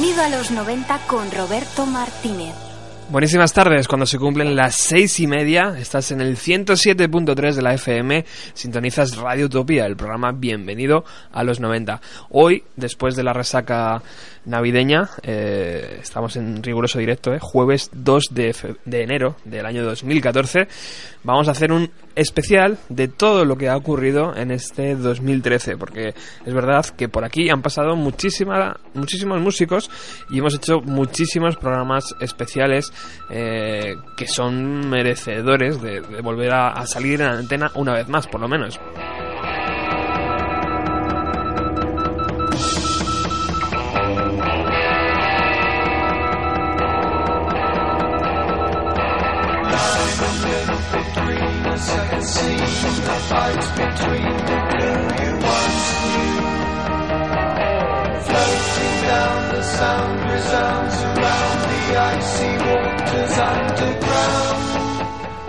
Bienvenido a los 90 con Roberto Martínez. Buenísimas tardes, cuando se cumplen las seis y media, estás en el 107.3 de la FM, sintonizas Radio Utopía, el programa Bienvenido a los 90. Hoy, después de la resaca navideña, eh, estamos en riguroso directo, eh, jueves 2 de, enero del año 2014, vamos a hacer un especial de todo lo que ha ocurrido en este 2013, porque es verdad que por aquí han pasado muchísima, muchísimos músicos y hemos hecho muchísimos programas especiales eh, que son merecedores de, de volver a, a salir en la antena una vez más, por lo menos.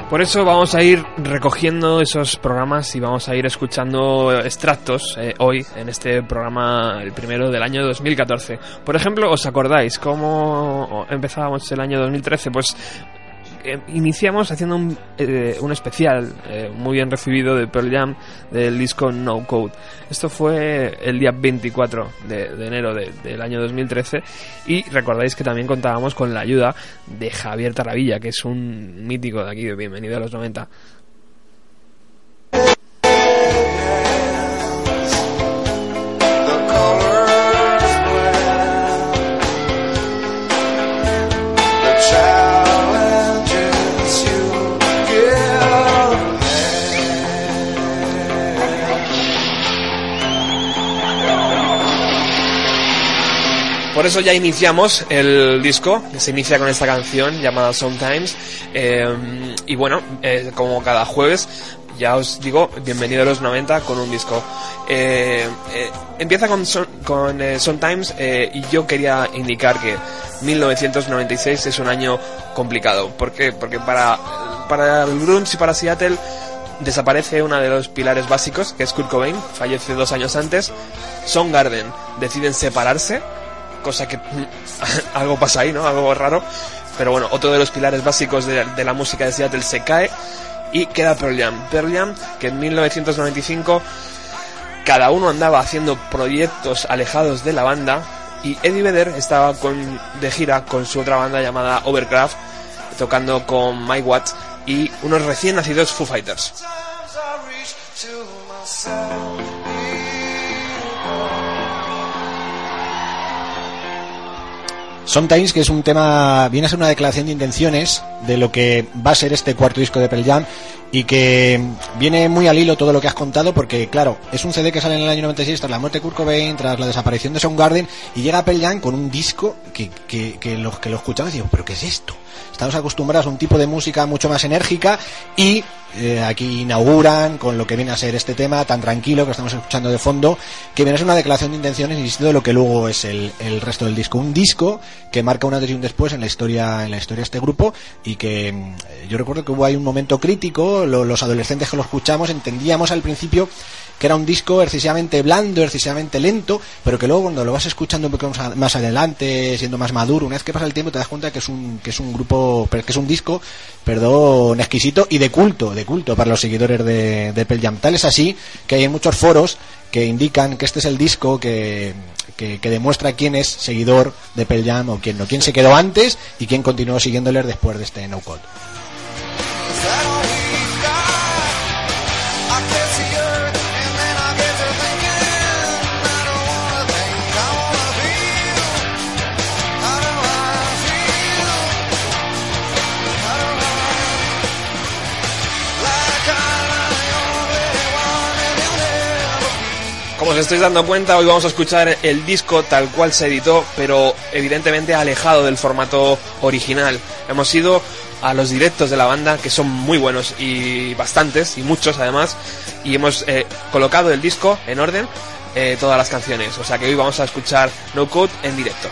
Por eso vamos a ir recogiendo esos programas y vamos a ir escuchando extractos eh, hoy en este programa, el primero del año 2014. Por ejemplo, ¿os acordáis cómo empezábamos el año 2013? Pues eh, iniciamos haciendo un, eh, un especial eh, muy bien recibido de Pearl Jam del disco No Code. Esto fue el día 24 de, enero de- del año 2013 y recordáis que también contábamos con la ayuda de Javier Taravilla, que es un mítico de aquí, de Bienvenido a los 90. Por eso ya iniciamos el disco, que se inicia con esta canción llamada Sometimes. eh, y bueno, eh, como cada jueves, ya os digo, bienvenido a los 90 con un disco. Eh, eh, empieza con, Son- con eh, Sometimes y yo quería indicar que 1996 es un año complicado. ¿Por qué? Porque para, para el grunge y para Seattle desaparece uno de los pilares básicos, que es Kurt Cobain, fallece dos años antes. Soundgarden deciden separarse, cosa que algo pasa ahí, ¿no? Algo raro. Pero bueno, otro de los pilares básicos de, la música de Seattle se cae y queda Pearl Jam. Pearl Jam, que en 1995 cada uno andaba haciendo proyectos alejados de la banda y Eddie Vedder estaba de gira con su otra banda llamada Overcraft, tocando con Mike Watts y unos recién nacidos Foo Fighters. Sometimes, que es un tema, viene a ser una declaración de intenciones de lo que va a ser este cuarto disco de Pearl Jam y que viene muy al hilo todo lo que has contado porque, claro, es un CD que sale en el año 96 tras la muerte de Kurt Cobain, tras la desaparición de Soundgarden y llega Pearl Jam con un disco que, que, que los que lo escuchamos digo, ¿pero qué es esto? Estamos acostumbrados a un tipo de música mucho más enérgica y eh, aquí inauguran con lo que viene a ser este tema tan tranquilo que estamos escuchando de fondo, que viene a ser una declaración de intenciones, insisto, de lo que luego es el, el resto del disco. Un disco que marca un antes y un después en la historia, en la historia de este grupo y que mm, yo recuerdo que hubo ahí un momento crítico, lo- los adolescentes que lo escuchamos entendíamos al principio que era un disco excesivamente blando, excesivamente lento, pero que luego cuando lo vas escuchando un poco más, adelante, siendo más maduro, una vez que pasa el tiempo te das cuenta que es un, que es un grupo, que es un disco, perdón, exquisito y de culto, de culto para los seguidores de, de Jam. Tal es así que hay muchos foros que indican que este es el disco que, que, que demuestra quién es seguidor de Pearl Jam o quién no, quién se quedó antes y quién continuó siguiéndoles después de este No Code. Estáis dando cuenta, hoy vamos a escuchar el disco tal cual se editó, pero evidentemente alejado del formato original. Hemos ido a los directos de la banda, que son muy buenos y bastantes, y muchos además, y hemos eh, colocado el disco en orden, eh, todas las canciones. O sea que hoy vamos a escuchar No Code en directo.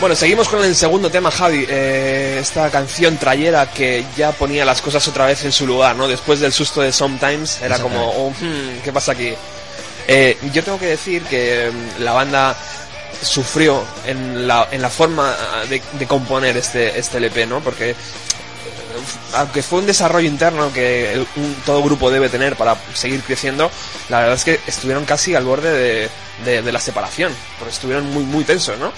Bueno, seguimos con el segundo tema, Javi. Eh, esta canción trayera que ya ponía las cosas otra vez en su lugar, ¿no? Después del susto de Sometimes, era como, oh, hmm, ¿qué pasa aquí? Eh, yo tengo que decir que mm, la banda sufrió en la, en la forma de, de componer este, este LP, ¿no? Porque eh, aunque fue un desarrollo interno que el- un- todo grupo debe tener para seguir creciendo, la verdad es que estuvieron casi al borde de, de- de la separación, porque estuvieron muy, muy tensos, ¿no?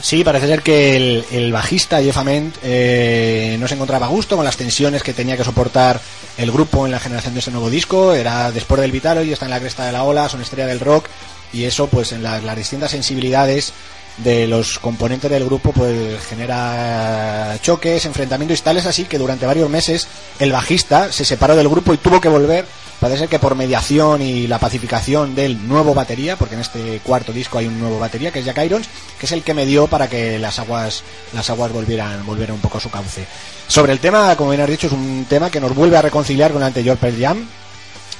Sí, parece ser que el, el bajista Jeff Ament eh, no se encontraba a gusto con las tensiones que tenía que soportar el grupo en la generación de ese nuevo disco. Era después del Vitalo y está en la cresta de la ola, son estrella del rock y eso pues en las, las distintas sensibilidades de los componentes del grupo pues genera choques, enfrentamientos y tales así que durante varios meses el bajista se separó del grupo y tuvo que volver Parece ser que por mediación y la pacificación del nuevo batería, porque en este cuarto disco hay un nuevo batería que es Jack Irons, que es el que me dio para que las aguas las aguas volvieran volvieran un poco a su cauce. Sobre el tema, como bien has dicho, es un tema que nos vuelve a reconciliar con el anterior Pearl Jam.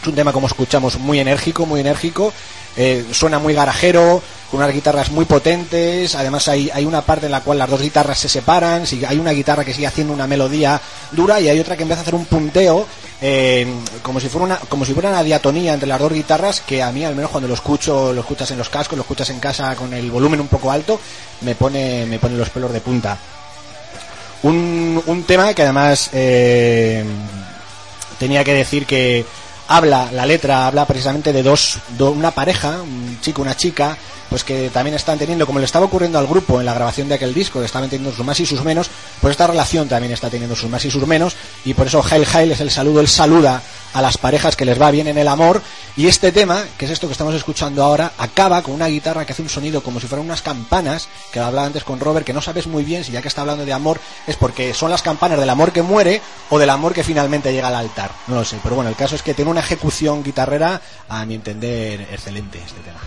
Es un tema, como escuchamos, muy enérgico, muy enérgico. eh, suena muy garajero, con unas guitarras muy potentes. Además, hay, hay una parte en la cual las dos guitarras se separan. Hay una guitarra que sigue haciendo una melodía dura y hay otra que empieza a hacer un punteo, eh, como, si fuera una, como si fuera una diatonía entre las dos guitarras. Que a mí, al menos cuando lo escucho, lo escuchas en los cascos, lo escuchas en casa con el volumen un poco alto, me pone, me pone los pelos de punta. Un, un tema que además eh, tenía que decir que habla, la letra habla precisamente de dos, do- una pareja, un chico, una chica, pues que también están teniendo, como le estaba ocurriendo al grupo en la grabación de aquel disco, que estaban teniendo sus más y sus menos, pues esta relación también está teniendo sus más y sus menos, y por eso Hail Hail es el saludo, él saluda a las parejas que les va bien en el amor, y este tema, que es esto que estamos escuchando ahora, acaba con una guitarra que hace un sonido como si fueran unas campanas, que hablaba antes con Robert, que no sabes muy bien si ya que está hablando de amor, es porque son las campanas del amor que muere o del amor que finalmente llega al altar. No lo sé, pero bueno, el caso es que tiene una ejecución guitarrera, a mi entender, excelente este tema.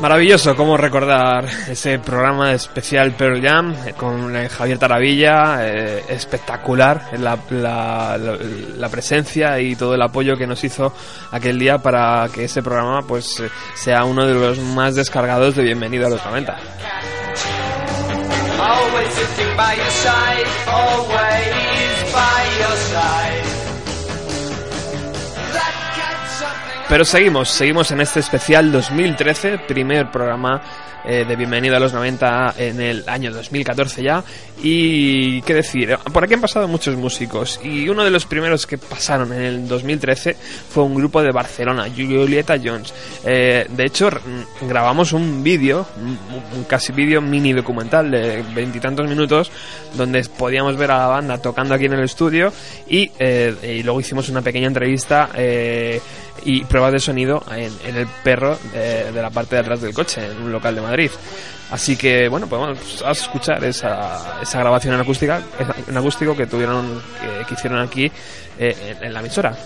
Maravilloso cómo recordar ese programa especial Pearl Jam eh, con eh, Javier Taravilla, eh, espectacular la, la- presencia y todo el apoyo que nos hizo aquel día para que ese programa pues sea uno de los más descargados de Bienvenido a los 90. Always Pero seguimos, seguimos en este especial 2013, primer programa eh, de Bienvenido a los 90 en el año 2014 ya. Y qué decir, por aquí han pasado muchos músicos y uno de los primeros que pasaron en el 2013 fue un grupo de Barcelona, Julieta Jones. Eh, de hecho, r- grabamos un vídeo, un casi vídeo mini documental de veintitantos minutos, donde podíamos ver a la banda tocando aquí en el estudio y, eh, y luego hicimos una pequeña entrevista. eh, y pruebas de sonido en, en el perro de, de la parte de atrás del coche, en un local de Madrid. Así que, bueno, pues vamos a escuchar esa, esa grabación en acústica, en acústico que tuvieron, que, que hicieron aquí eh, en, en la emisora.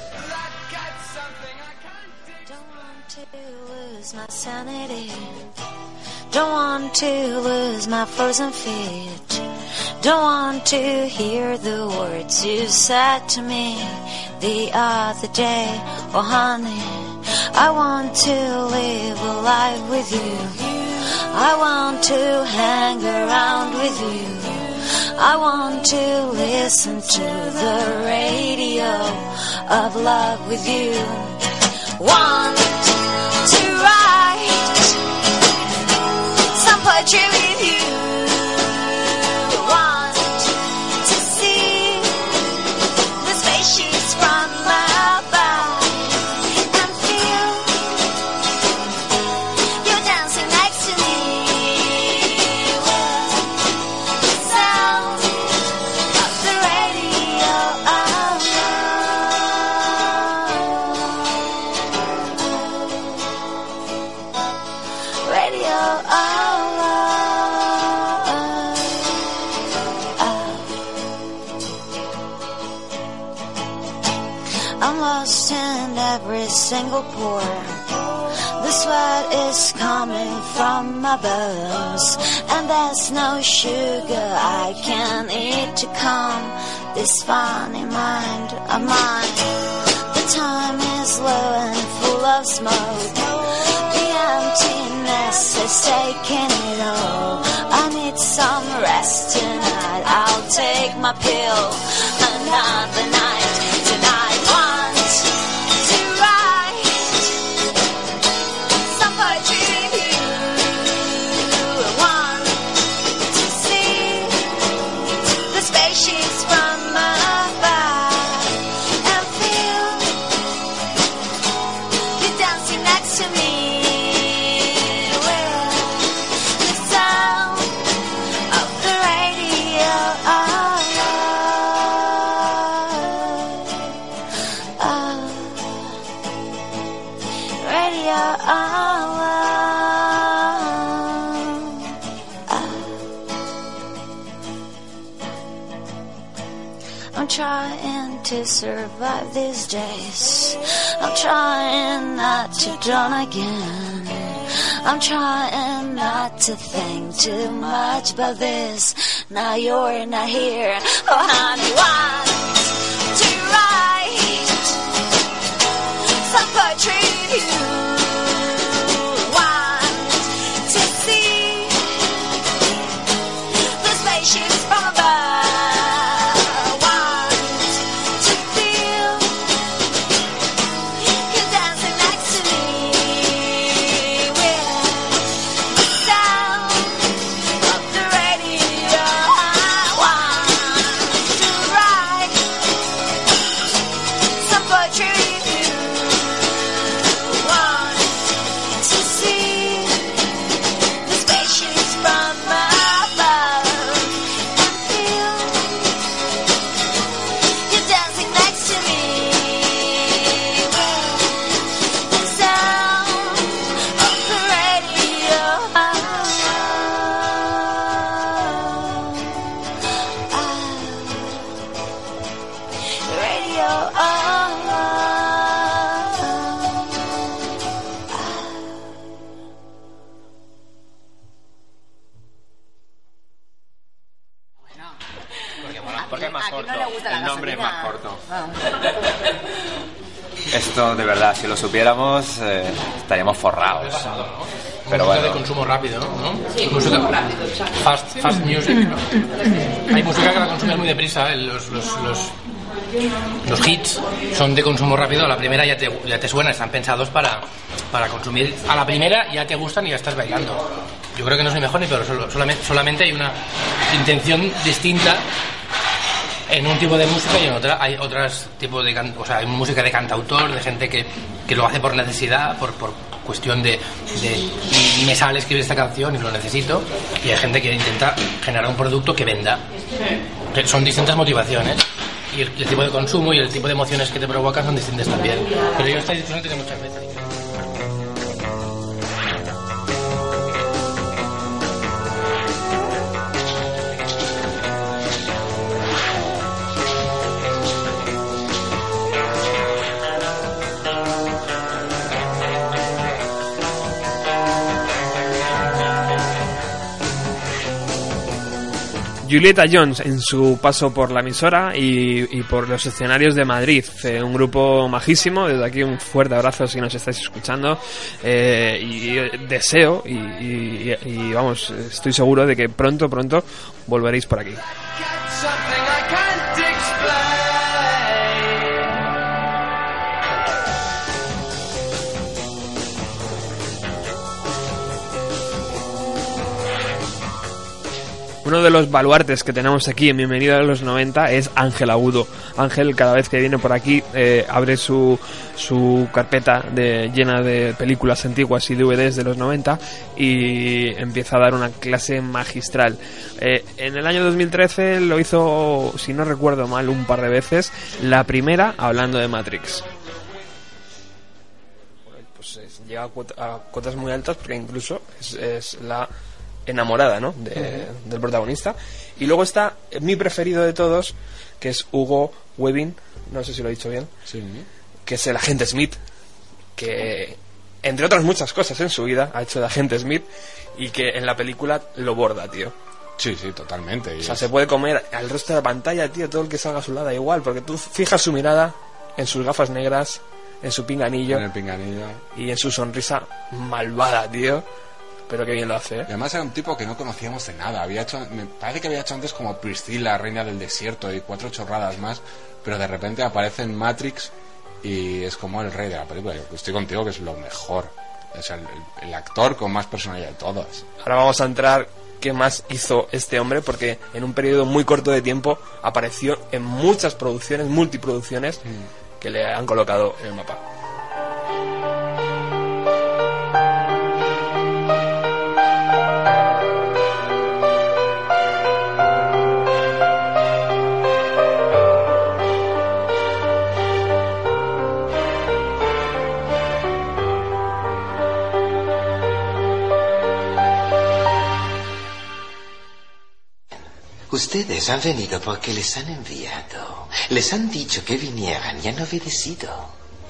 Don't want to lose my frozen feet. Don't want to hear the words you said to me the other day. Oh, honey, I want to live a life with you. I want to hang around with you. I want to listen to the radio of love with you. Want to write chili. I'm lost in every single pore. The sweat is coming from my bones, and there's no sugar I can eat to calm this funny mind of mine. The time is low and full of smoke. The emptiness is taking it all. I need some rest tonight. I'll take my pill another night. To survive these days. I'm trying not to drown again. I'm trying not to think too much about this. Now you're not here. Oh, honey, want to write some poetry to you. Corto. Ah. Esto, de verdad, si lo supiéramos, eh, estaríamos forrados. Pero música de bueno, consumo rápido, ¿no? música fast, fast music, ¿no? Hay música que la consumes muy deprisa, ¿eh? los, los, los, los hits son de consumo rápido, a la primera ya te, ya te suena, están pensados para, para consumir, a la primera ya te gustan y ya estás bailando. Yo creo que no soy mejor ni peor, solo- solamente, solamente hay una intención distinta en un tipo de música y en otra hay otros tipos de o sea hay música de cantautor de gente que, que lo hace por necesidad por, por cuestión de, de me sale escribir esta canción y lo necesito y hay gente que intenta generar un producto que venda. Que son distintas motivaciones y el, el tipo de consumo y el tipo de emociones que te provocan son distintas también. Pero yo esta discusión tiene muchas veces Julieta Jones en su paso por la emisora y, por los escenarios de Madrid. Un grupo majísimo. Desde aquí un fuerte abrazo si nos estáis escuchando. Eh, y eh, deseo y- y, vamos, estoy seguro de que pronto, pronto volveréis por aquí. Uno de los baluartes que tenemos aquí en Bienvenido a los 90 es Ángel Agudo. Ángel cada vez que viene por aquí eh, abre su, su carpeta de, llena de películas antiguas y DVDs de los 90 y empieza a dar una clase magistral. Eh, en el año 2013 lo hizo, si no recuerdo mal, un par de veces. La primera hablando de Matrix. pues es- llega a, cuota- a cotas muy altas porque incluso es, es la enamorada, ¿no? De- Del protagonista. Y luego está mi preferido de todos, que es Hugo Webbing, no sé si lo he dicho bien, Sí. que es el agente Smith, que entre otras muchas cosas en su vida ha hecho de agente Smith y que en la película lo borda, tío. Sí, sí, totalmente. O sea, es- se puede comer al resto de la pantalla, tío, todo el que salga a su lado igual, porque tú fijas su mirada en sus gafas negras, en su pinganillo en el pinganillo. y en su sonrisa malvada, tío. Pero qué bien lo hace, Y ¿eh? además era un tipo que no conocíamos de nada. Había hecho, me parece que había hecho antes como Priscilla, Reina del Desierto y cuatro chorradas más, pero de repente aparece en Matrix y es como el rey de la película. Yo estoy contigo que es lo mejor. Es el, el- actor con más personalidad de todos. Ahora vamos a entrar qué más hizo este hombre, porque en un periodo muy corto de tiempo apareció en muchas producciones, multiproducciones, que le han colocado en el mapa. Ustedes han venido porque les han enviado. Les han dicho que vinieran y han obedecido.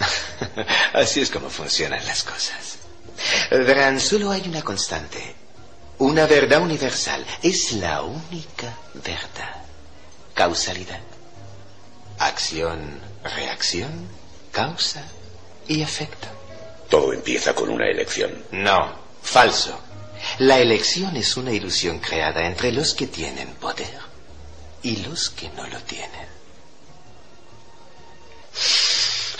Así es como funcionan las cosas. Verán, solo hay una constante. Una verdad universal. Es la única verdad. Causalidad. Acción, reacción, causa y efecto. Todo empieza con una elección. No, falso. La elección es una ilusión creada entre los que tienen poder y los que no lo tienen.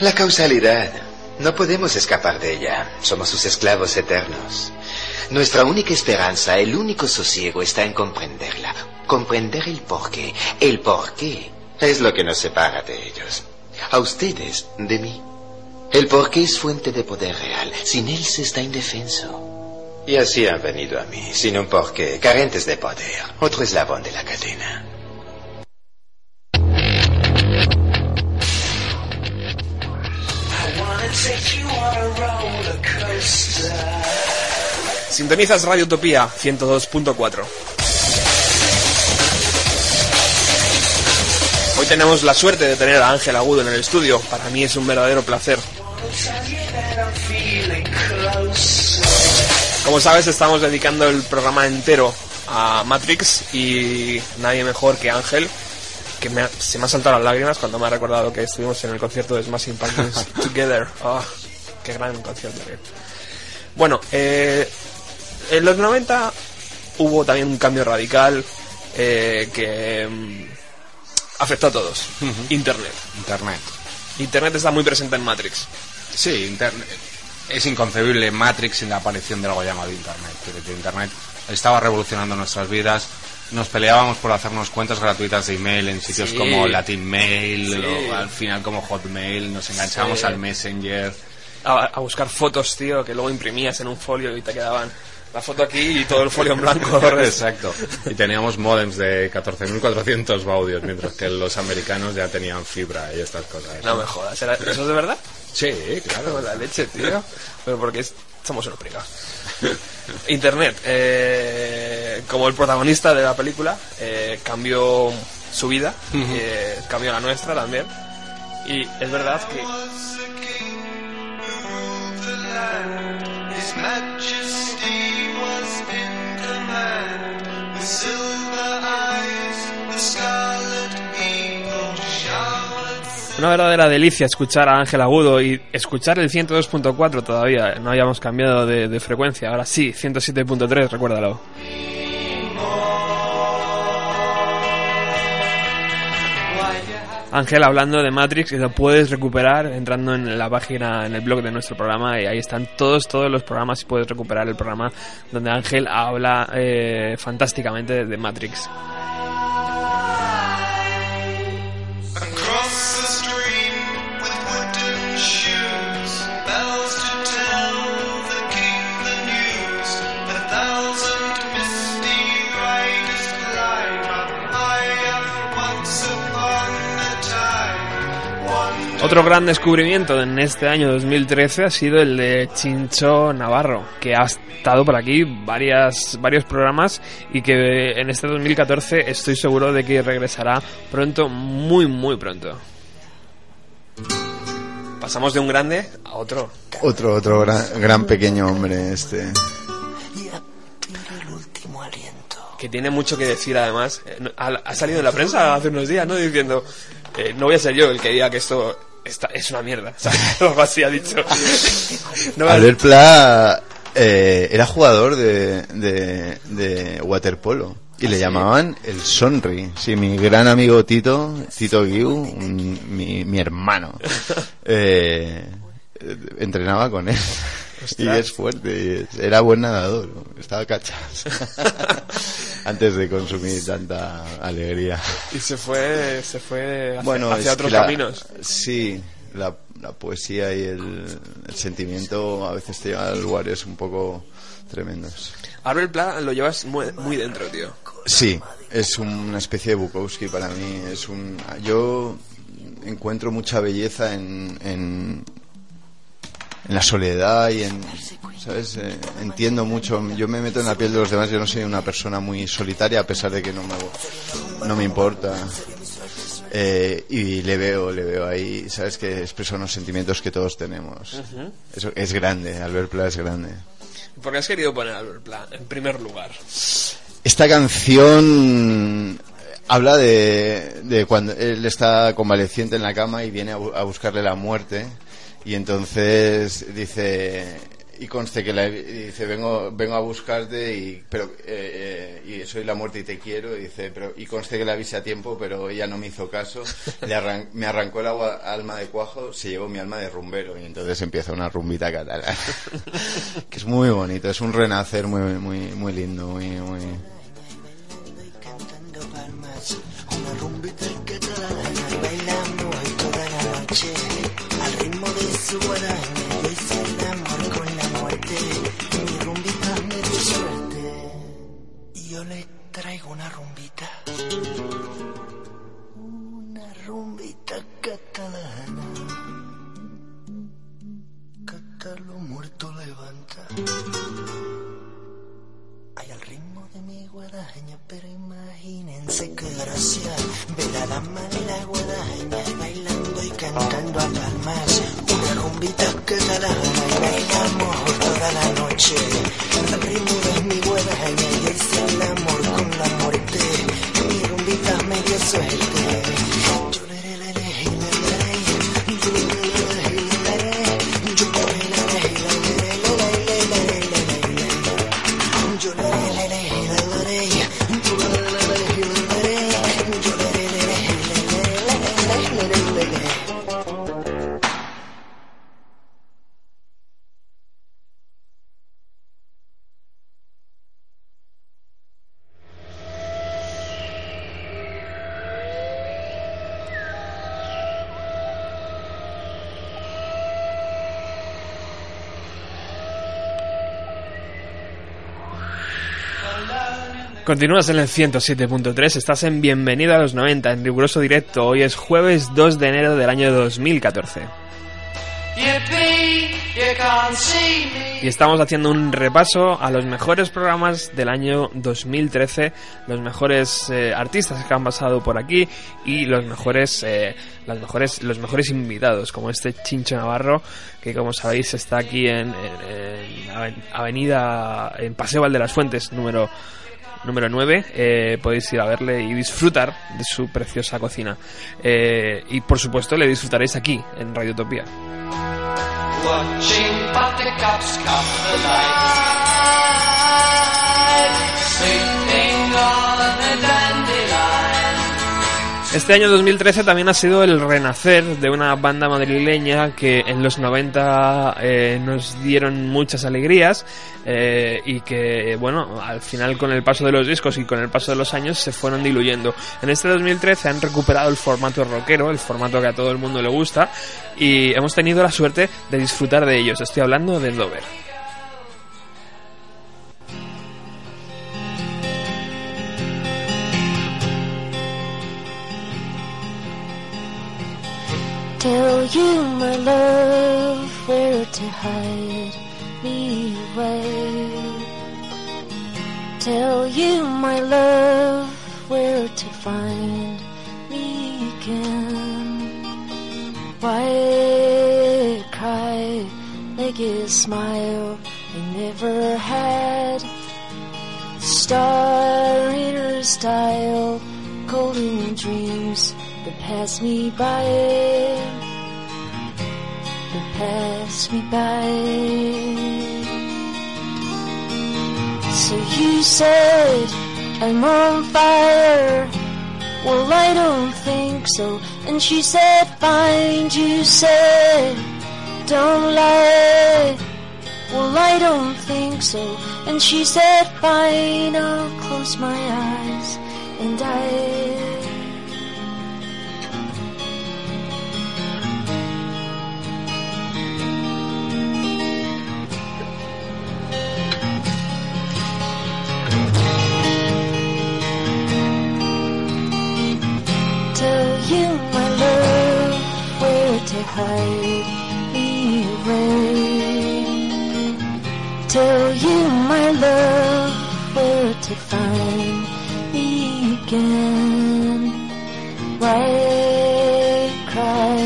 La causalidad. No podemos escapar de ella. Somos sus esclavos eternos. Nuestra única esperanza, el único sosiego está en comprenderla. Comprender el porqué. El porqué es lo que nos separa de ellos. A ustedes, de mí. El porqué es fuente de poder real. Sin él se está indefenso. Y así han venido a mí, sin un porqué, carentes de poder. Otro eslabón de la cadena. Sintonizas Radio Utopía 102.4. Hoy tenemos la suerte de tener a Ángel Agudo en el estudio. Para mí es un verdadero placer. Como sabes, estamos dedicando el programa entero a Matrix y nadie mejor que Ángel, que me ha- se me han saltado las lágrimas cuando me ha recordado que estuvimos en el concierto de Smashing Pumpkins Together. Ah, qué gran concierto. tío. Bueno, eh, en los 90 hubo también un cambio radical eh, que mm, afectó a todos. Internet. Internet. Internet está muy presente en Matrix. Sí, Internet. Es inconcebible Matrix sin la aparición de algo llamado Internet. Internet estaba revolucionando nuestras vidas. Nos peleábamos por hacernos cuentas gratuitas de email en sitios Sí. como Latin Mail, Sí. o al final como Hotmail. Nos enganchábamos Sí. al Messenger. A, a buscar fotos, tío, que luego imprimías en un folio y te quedaban la foto aquí y todo el folio en blanco. Exacto. Y teníamos modems de 14.400 baudios, mientras que los americanos ya tenían fibra y estas cosas. No me jodas, ¿era- ¿eso es de verdad? Sí, claro. la leche, tío. Pero porque es- somos unos prigados. Internet, eh, como el protagonista de la película, eh, cambió su vida, eh, cambió la nuestra también. Y es verdad que una verdadera delicia escuchar a Ángel Agudo y escuchar el 102.4 todavía. No habíamos cambiado de, de frecuencia. Ahora sí, 107.3, recuérdalo. Ángel hablando de Matrix y lo puedes recuperar entrando en la página, en el blog de nuestro programa y ahí están todos, todos los programas y puedes recuperar el programa donde Ángel habla eh, fantásticamente de Matrix. Otro gran descubrimiento en este año 2013 ha sido el de Chincho Navarro, que ha estado por aquí varias, varios programas y que en este 2014 estoy seguro de que regresará pronto, muy, muy pronto. Pasamos de un grande a otro. Otro, otro gran, gran pequeño hombre este. que tiene mucho que decir además. Eh, ha salido en la prensa hace unos días, ¿no? Diciendo, eh, no voy a ser yo el que diga que esto está- es una mierda. Algo así ha dicho. No Albert Pla eh, era jugador de, de, de waterpolo y le llamaban el Sonri. Sí, mi gran amigo Tito, Tito Guiu, un- mi, mi hermano, eh, entrenaba con él. Y es fuerte, y es- era buen nadador, estaba cachas. Antes de consumir tanta alegría. Y se fue, se fue hacia, Bueno, hacia otros la- caminos. Sí, la, la poesía y el, el sentimiento a veces te llevan a lugares un poco tremendos. Albert Pla lo llevas muy, muy dentro, tío. Sí, es una especie de Bukowski para mí. Es un, yo encuentro mucha belleza en, en, en la soledad y en, ¿sabes? Eh, entiendo mucho. Yo me meto en la piel de los demás. Yo no soy una persona muy solitaria a pesar de que no me, no me importa. Eh, y le veo, le veo ahí, ¿sabes? Que expresa unos sentimientos que todos tenemos. Eso es grande, Albert Pla es grande. ¿Por qué has querido poner a Albert Pla en primer lugar? Esta canción habla de, de cuando él está convaleciente en la cama y viene a buscarle la muerte y entonces dice y conste que la, dice vengo vengo a buscarte y pero eh, eh, y soy la muerte y te quiero y dice pero y conste que la avise a tiempo pero ella no me hizo caso le arran- me arrancó el agua, alma de cuajo se llevó mi alma de rumbero y entonces empieza una rumbita catalana. Que es muy bonito es un renacer muy muy muy lindo muy muy. Una rumbita catalana toda la noche es su guadaña, hoy si estamos con la muerte, mi rumbita me deserte, yo les traigo una rumbita, una rumbita catalana, Catalo muerto levanta. Hay el ritmo de mi guadaña, pero imagínense qué gracia ve la dama de la guadaña bailando y cantando a calmaya. Una rumbita catalana y bailamos toda la noche. Al ritmo de mi guadaña y el amor con la muerte. Mi rumbita me dio suerte. Continúas en el 107.3, estás en Bienvenido a los 90 en riguroso directo. Hoy es jueves 2 de enero del año 2014. Yippee, you can't see me. Y estamos haciendo un repaso a los mejores programas del año 2013, los mejores eh, artistas que han pasado por aquí y los mejores, eh, las mejores, los mejores invitados, como este Chincho Navarro, que como sabéis está aquí en, en- en Aven- Avenida, en Paseo Val de las Fuentes, número número 9 eh, podéis ir a verle y disfrutar de su preciosa cocina. Eh, y por supuesto le disfrutaréis aquí en Radio Utopía Watching Este año 2013 también ha sido el renacer de una banda madrileña que en los 90 eh, nos dieron muchas alegrías eh, y que, bueno, al final con el paso de los discos y con el paso de los años se fueron diluyendo. En este 2013 han recuperado el formato rockero, el formato que a todo el mundo le gusta y hemos tenido la suerte de disfrutar de ellos. Estoy hablando de Dover. Tell you, my love, where to hide me away. Tell you, my love, where to find me again. Why cry make a smile I never had? Star in her style, golden dreams that pass me by. That pass me by. So you said I'm on fire. Well, I don't think so. And she said, Find you said, Don't lie. Well, I don't think so. And she said, Fine, I'll close my eyes and I. hide away. Tell you, my love, where to find me again. Why cry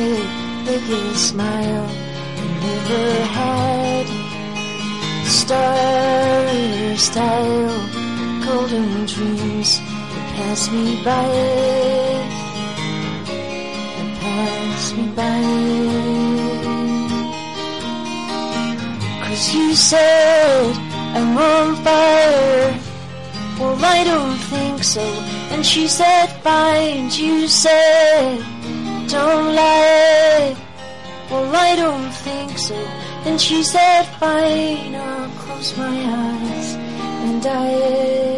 with a smile never had? Starry style, golden dreams that pass me by pass me by. Cause you said I'm on fire. Well, I don't think so. And she said, Fine. You said, Don't lie. Well, I don't think so. And she said, Fine. I'll close my eyes and die.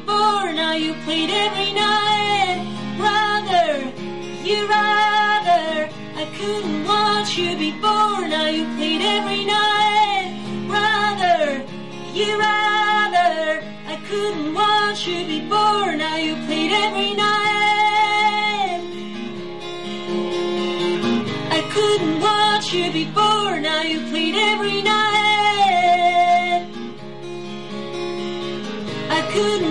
Before, now you played every night. Brother, you rather. I couldn't watch you before, now you played every night. Brother, you rather. I couldn't watch you before, now you played every night. I couldn't watch you before, now you played every night. I couldn't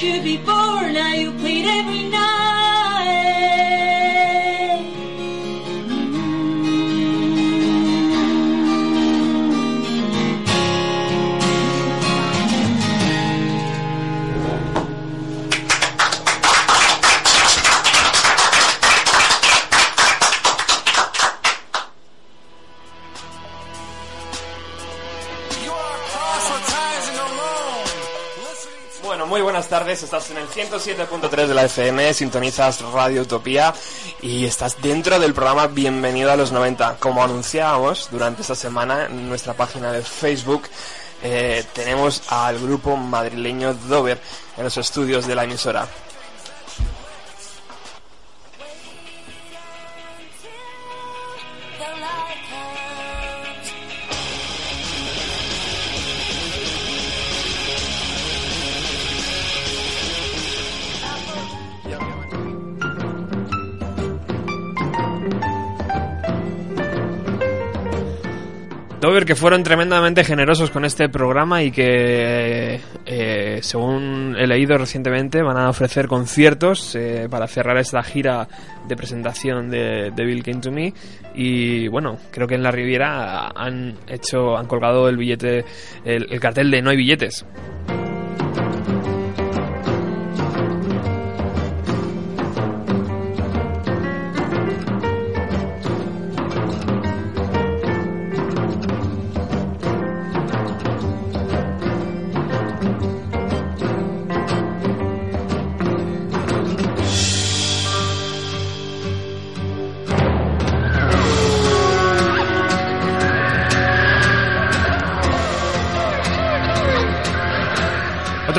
should be born. Now you plead every night. Tardes. Estás en el 107.3 de la FM, sintonizas Radio Utopía y estás dentro del programa Bienvenido a los 90. Como anunciábamos durante esta semana en nuestra página de Facebook, eh, tenemos al grupo madrileño Dover en los estudios de la emisora. Que fueron tremendamente generosos con este programa y que, eh, según he leído recientemente, van a ofrecer conciertos eh, para cerrar esta gira de presentación de, de Bill Came to Me. Y bueno, creo que en la Riviera han hecho, han colgado el billete, el, el cartel de No hay billetes.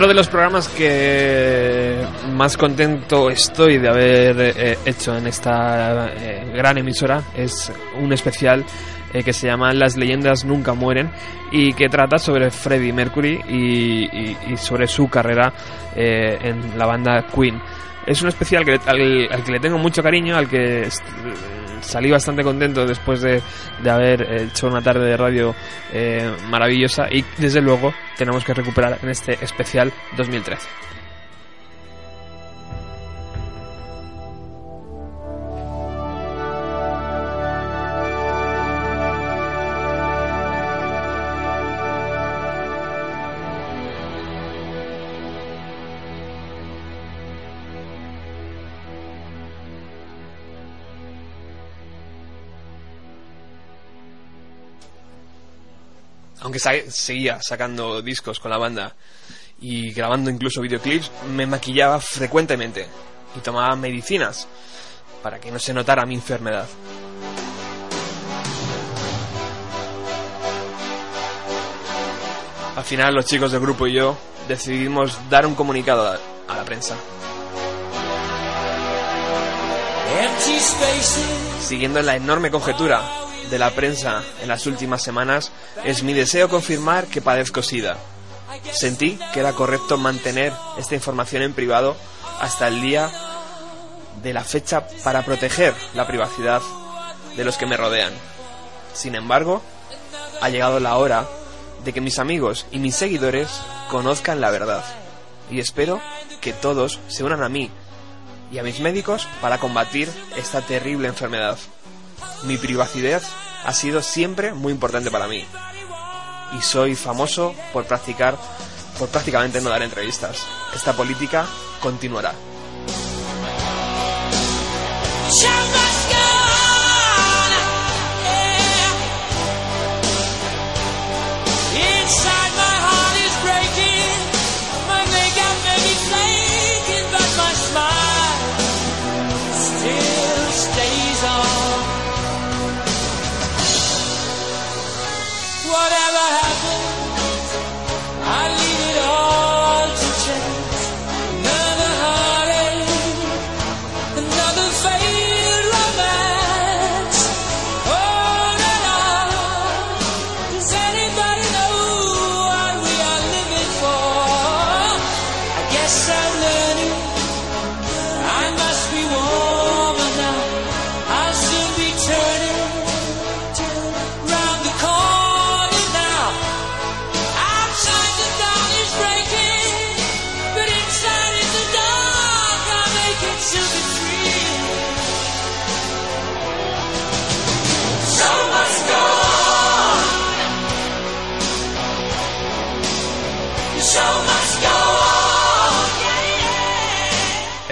Otro de los programas que más contento estoy de haber eh, hecho en esta eh, gran emisora es un especial eh, que se llama Las leyendas nunca mueren y que trata sobre Freddie Mercury y, sobre su carrera en la banda Queen. Es un especial al, que le tengo mucho cariño, al que salí bastante contento después de, de haber hecho una tarde de radio eh, maravillosa y desde luego tenemos que recuperar en este especial 2013. Sa- seguía sacando discos con la banda y grabando incluso videoclips, me maquillaba frecuentemente y tomaba medicinas para que no se notara mi enfermedad. Al final los chicos del grupo y yo decidimos dar un comunicado a, a la prensa. Siguiendo la enorme conjetura de la prensa en las últimas semanas, es mi deseo confirmar que padezco SIDA. Sentí que era correcto mantener esta información en privado hasta el día de la fecha para proteger la privacidad de los que me rodean. Sin embargo, ha llegado la hora de que mis amigos y mis seguidores conozcan la verdad. Y espero que todos se unan a mí y a mis médicos para combatir esta terrible enfermedad. Mi privacidad ha sido siempre muy importante para mí. Y soy famoso por practicar, por prácticamente no dar entrevistas. Esta política continuará. Whatever happens,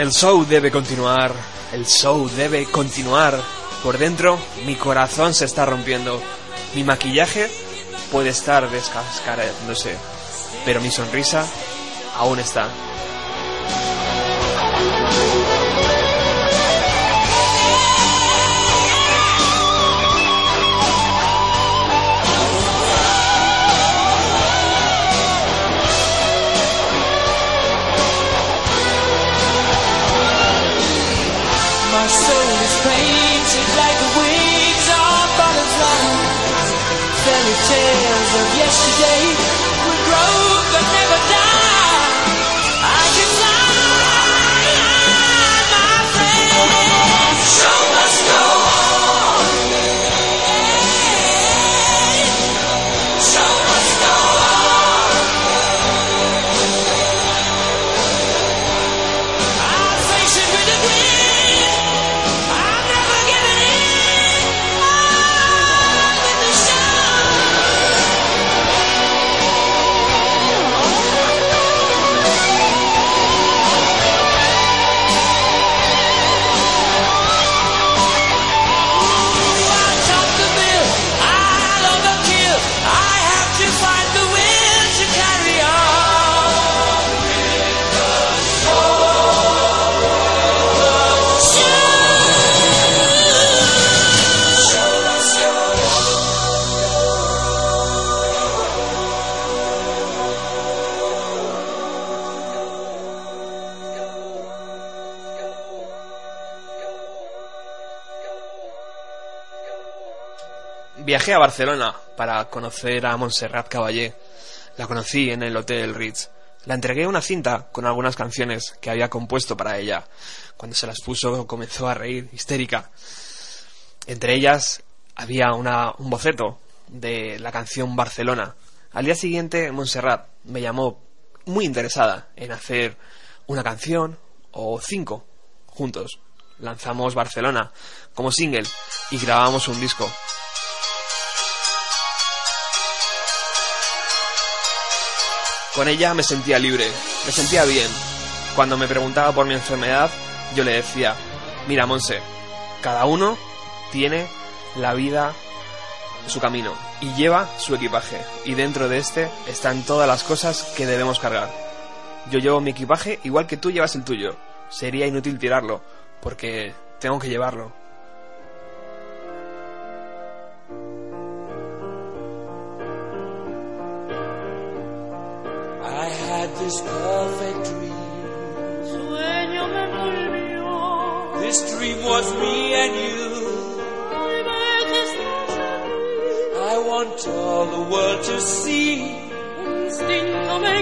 El show debe continuar, el show debe continuar. Por dentro, mi corazón se está rompiendo. Mi maquillaje puede estar descascarándose, pero mi sonrisa aún está. A Barcelona para conocer a Montserrat Caballé. La conocí en el Hotel Ritz. La entregué una cinta con algunas canciones que había compuesto para ella. Cuando se las puso comenzó a reír, histérica. Entre ellas había una, un boceto de la canción Barcelona. Al día siguiente, Montserrat me llamó muy interesada en hacer una canción o cinco juntos. Lanzamos Barcelona como single y grabamos un disco. Con ella me sentía libre, me sentía bien. Cuando me preguntaba por mi enfermedad, yo le decía, mira Monse, cada uno tiene la vida su camino y lleva su equipaje y dentro de este están todas las cosas que debemos cargar. Yo llevo mi equipaje igual que tú llevas el tuyo. Sería inútil tirarlo porque tengo que llevarlo. This perfect dream. Sueño me volvió. This dream was me and you. I want all the world to see. Instinto me.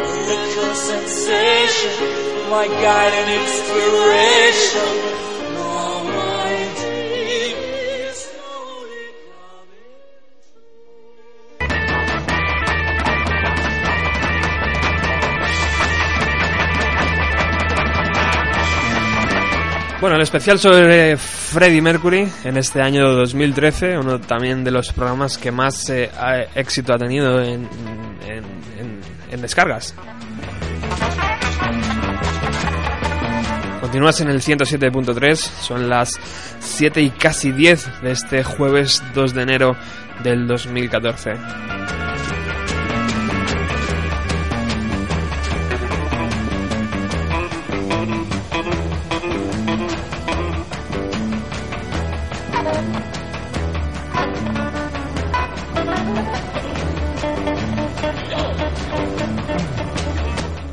Miracle sensation, my guide and inspiration. Bueno, el especial sobre Freddie Mercury en este año 2013, uno también de los programas que más eh, éxito ha tenido en, en- en- en descargas. Continúas en el 107.3, son las 7 y casi 10 de este jueves 2 de enero del 2014.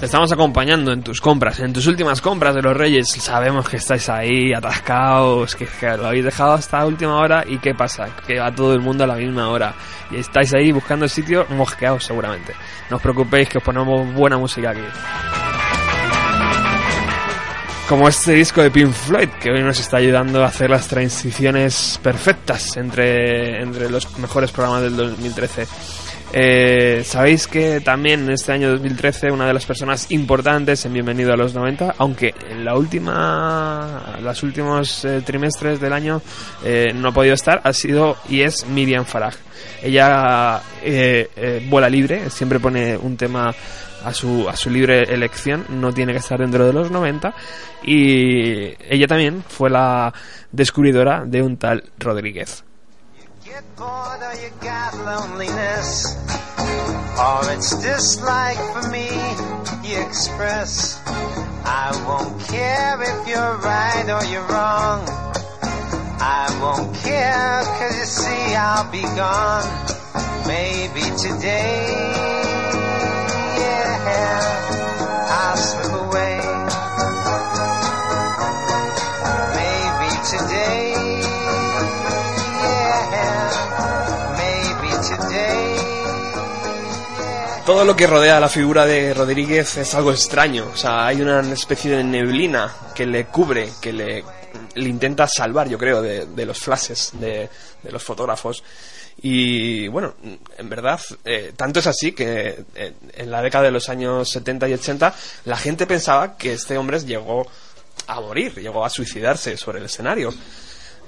Estamos acompañando en tus compras, en tus últimas compras de los Reyes. Sabemos que estáis ahí atascados, que, que lo habéis dejado hasta última hora. ¿Y qué pasa? Que va todo el mundo a la misma hora. Y estáis ahí buscando el sitio mosqueados seguramente. No os preocupéis que os ponemos buena música aquí. Como este disco de Pink Floyd, que hoy nos está ayudando a hacer las transiciones perfectas entre, entre los mejores programas del 2013. Eh, Sabéis que también en este año 2013 una de las personas importantes en Bienvenido a los 90, aunque en la última, los últimos eh, trimestres del año eh, no ha podido estar, ha sido y es Miriam Farag. Ella vuela libre, siempre pone un tema a su, a su libre elección, no tiene que estar dentro de los 90 y ella también fue la descubridora de un tal Rodríguez. Bored or you got loneliness, or it's dislike for me you express. I won't care if you're right or you're wrong. I won't care, cause you see I'll be gone. Maybe today, yeah, I'll Todo lo que rodea a la figura de Rodríguez es algo extraño. O sea, hay una especie de neblina que le cubre, que le, intenta salvar, yo creo, de, de los flashes de, de los fotógrafos. Y bueno, en verdad, eh, tanto es así que eh, en la década de los años 70 y 80 la gente pensaba que este hombre llegó a morir, llegó a suicidarse sobre el escenario.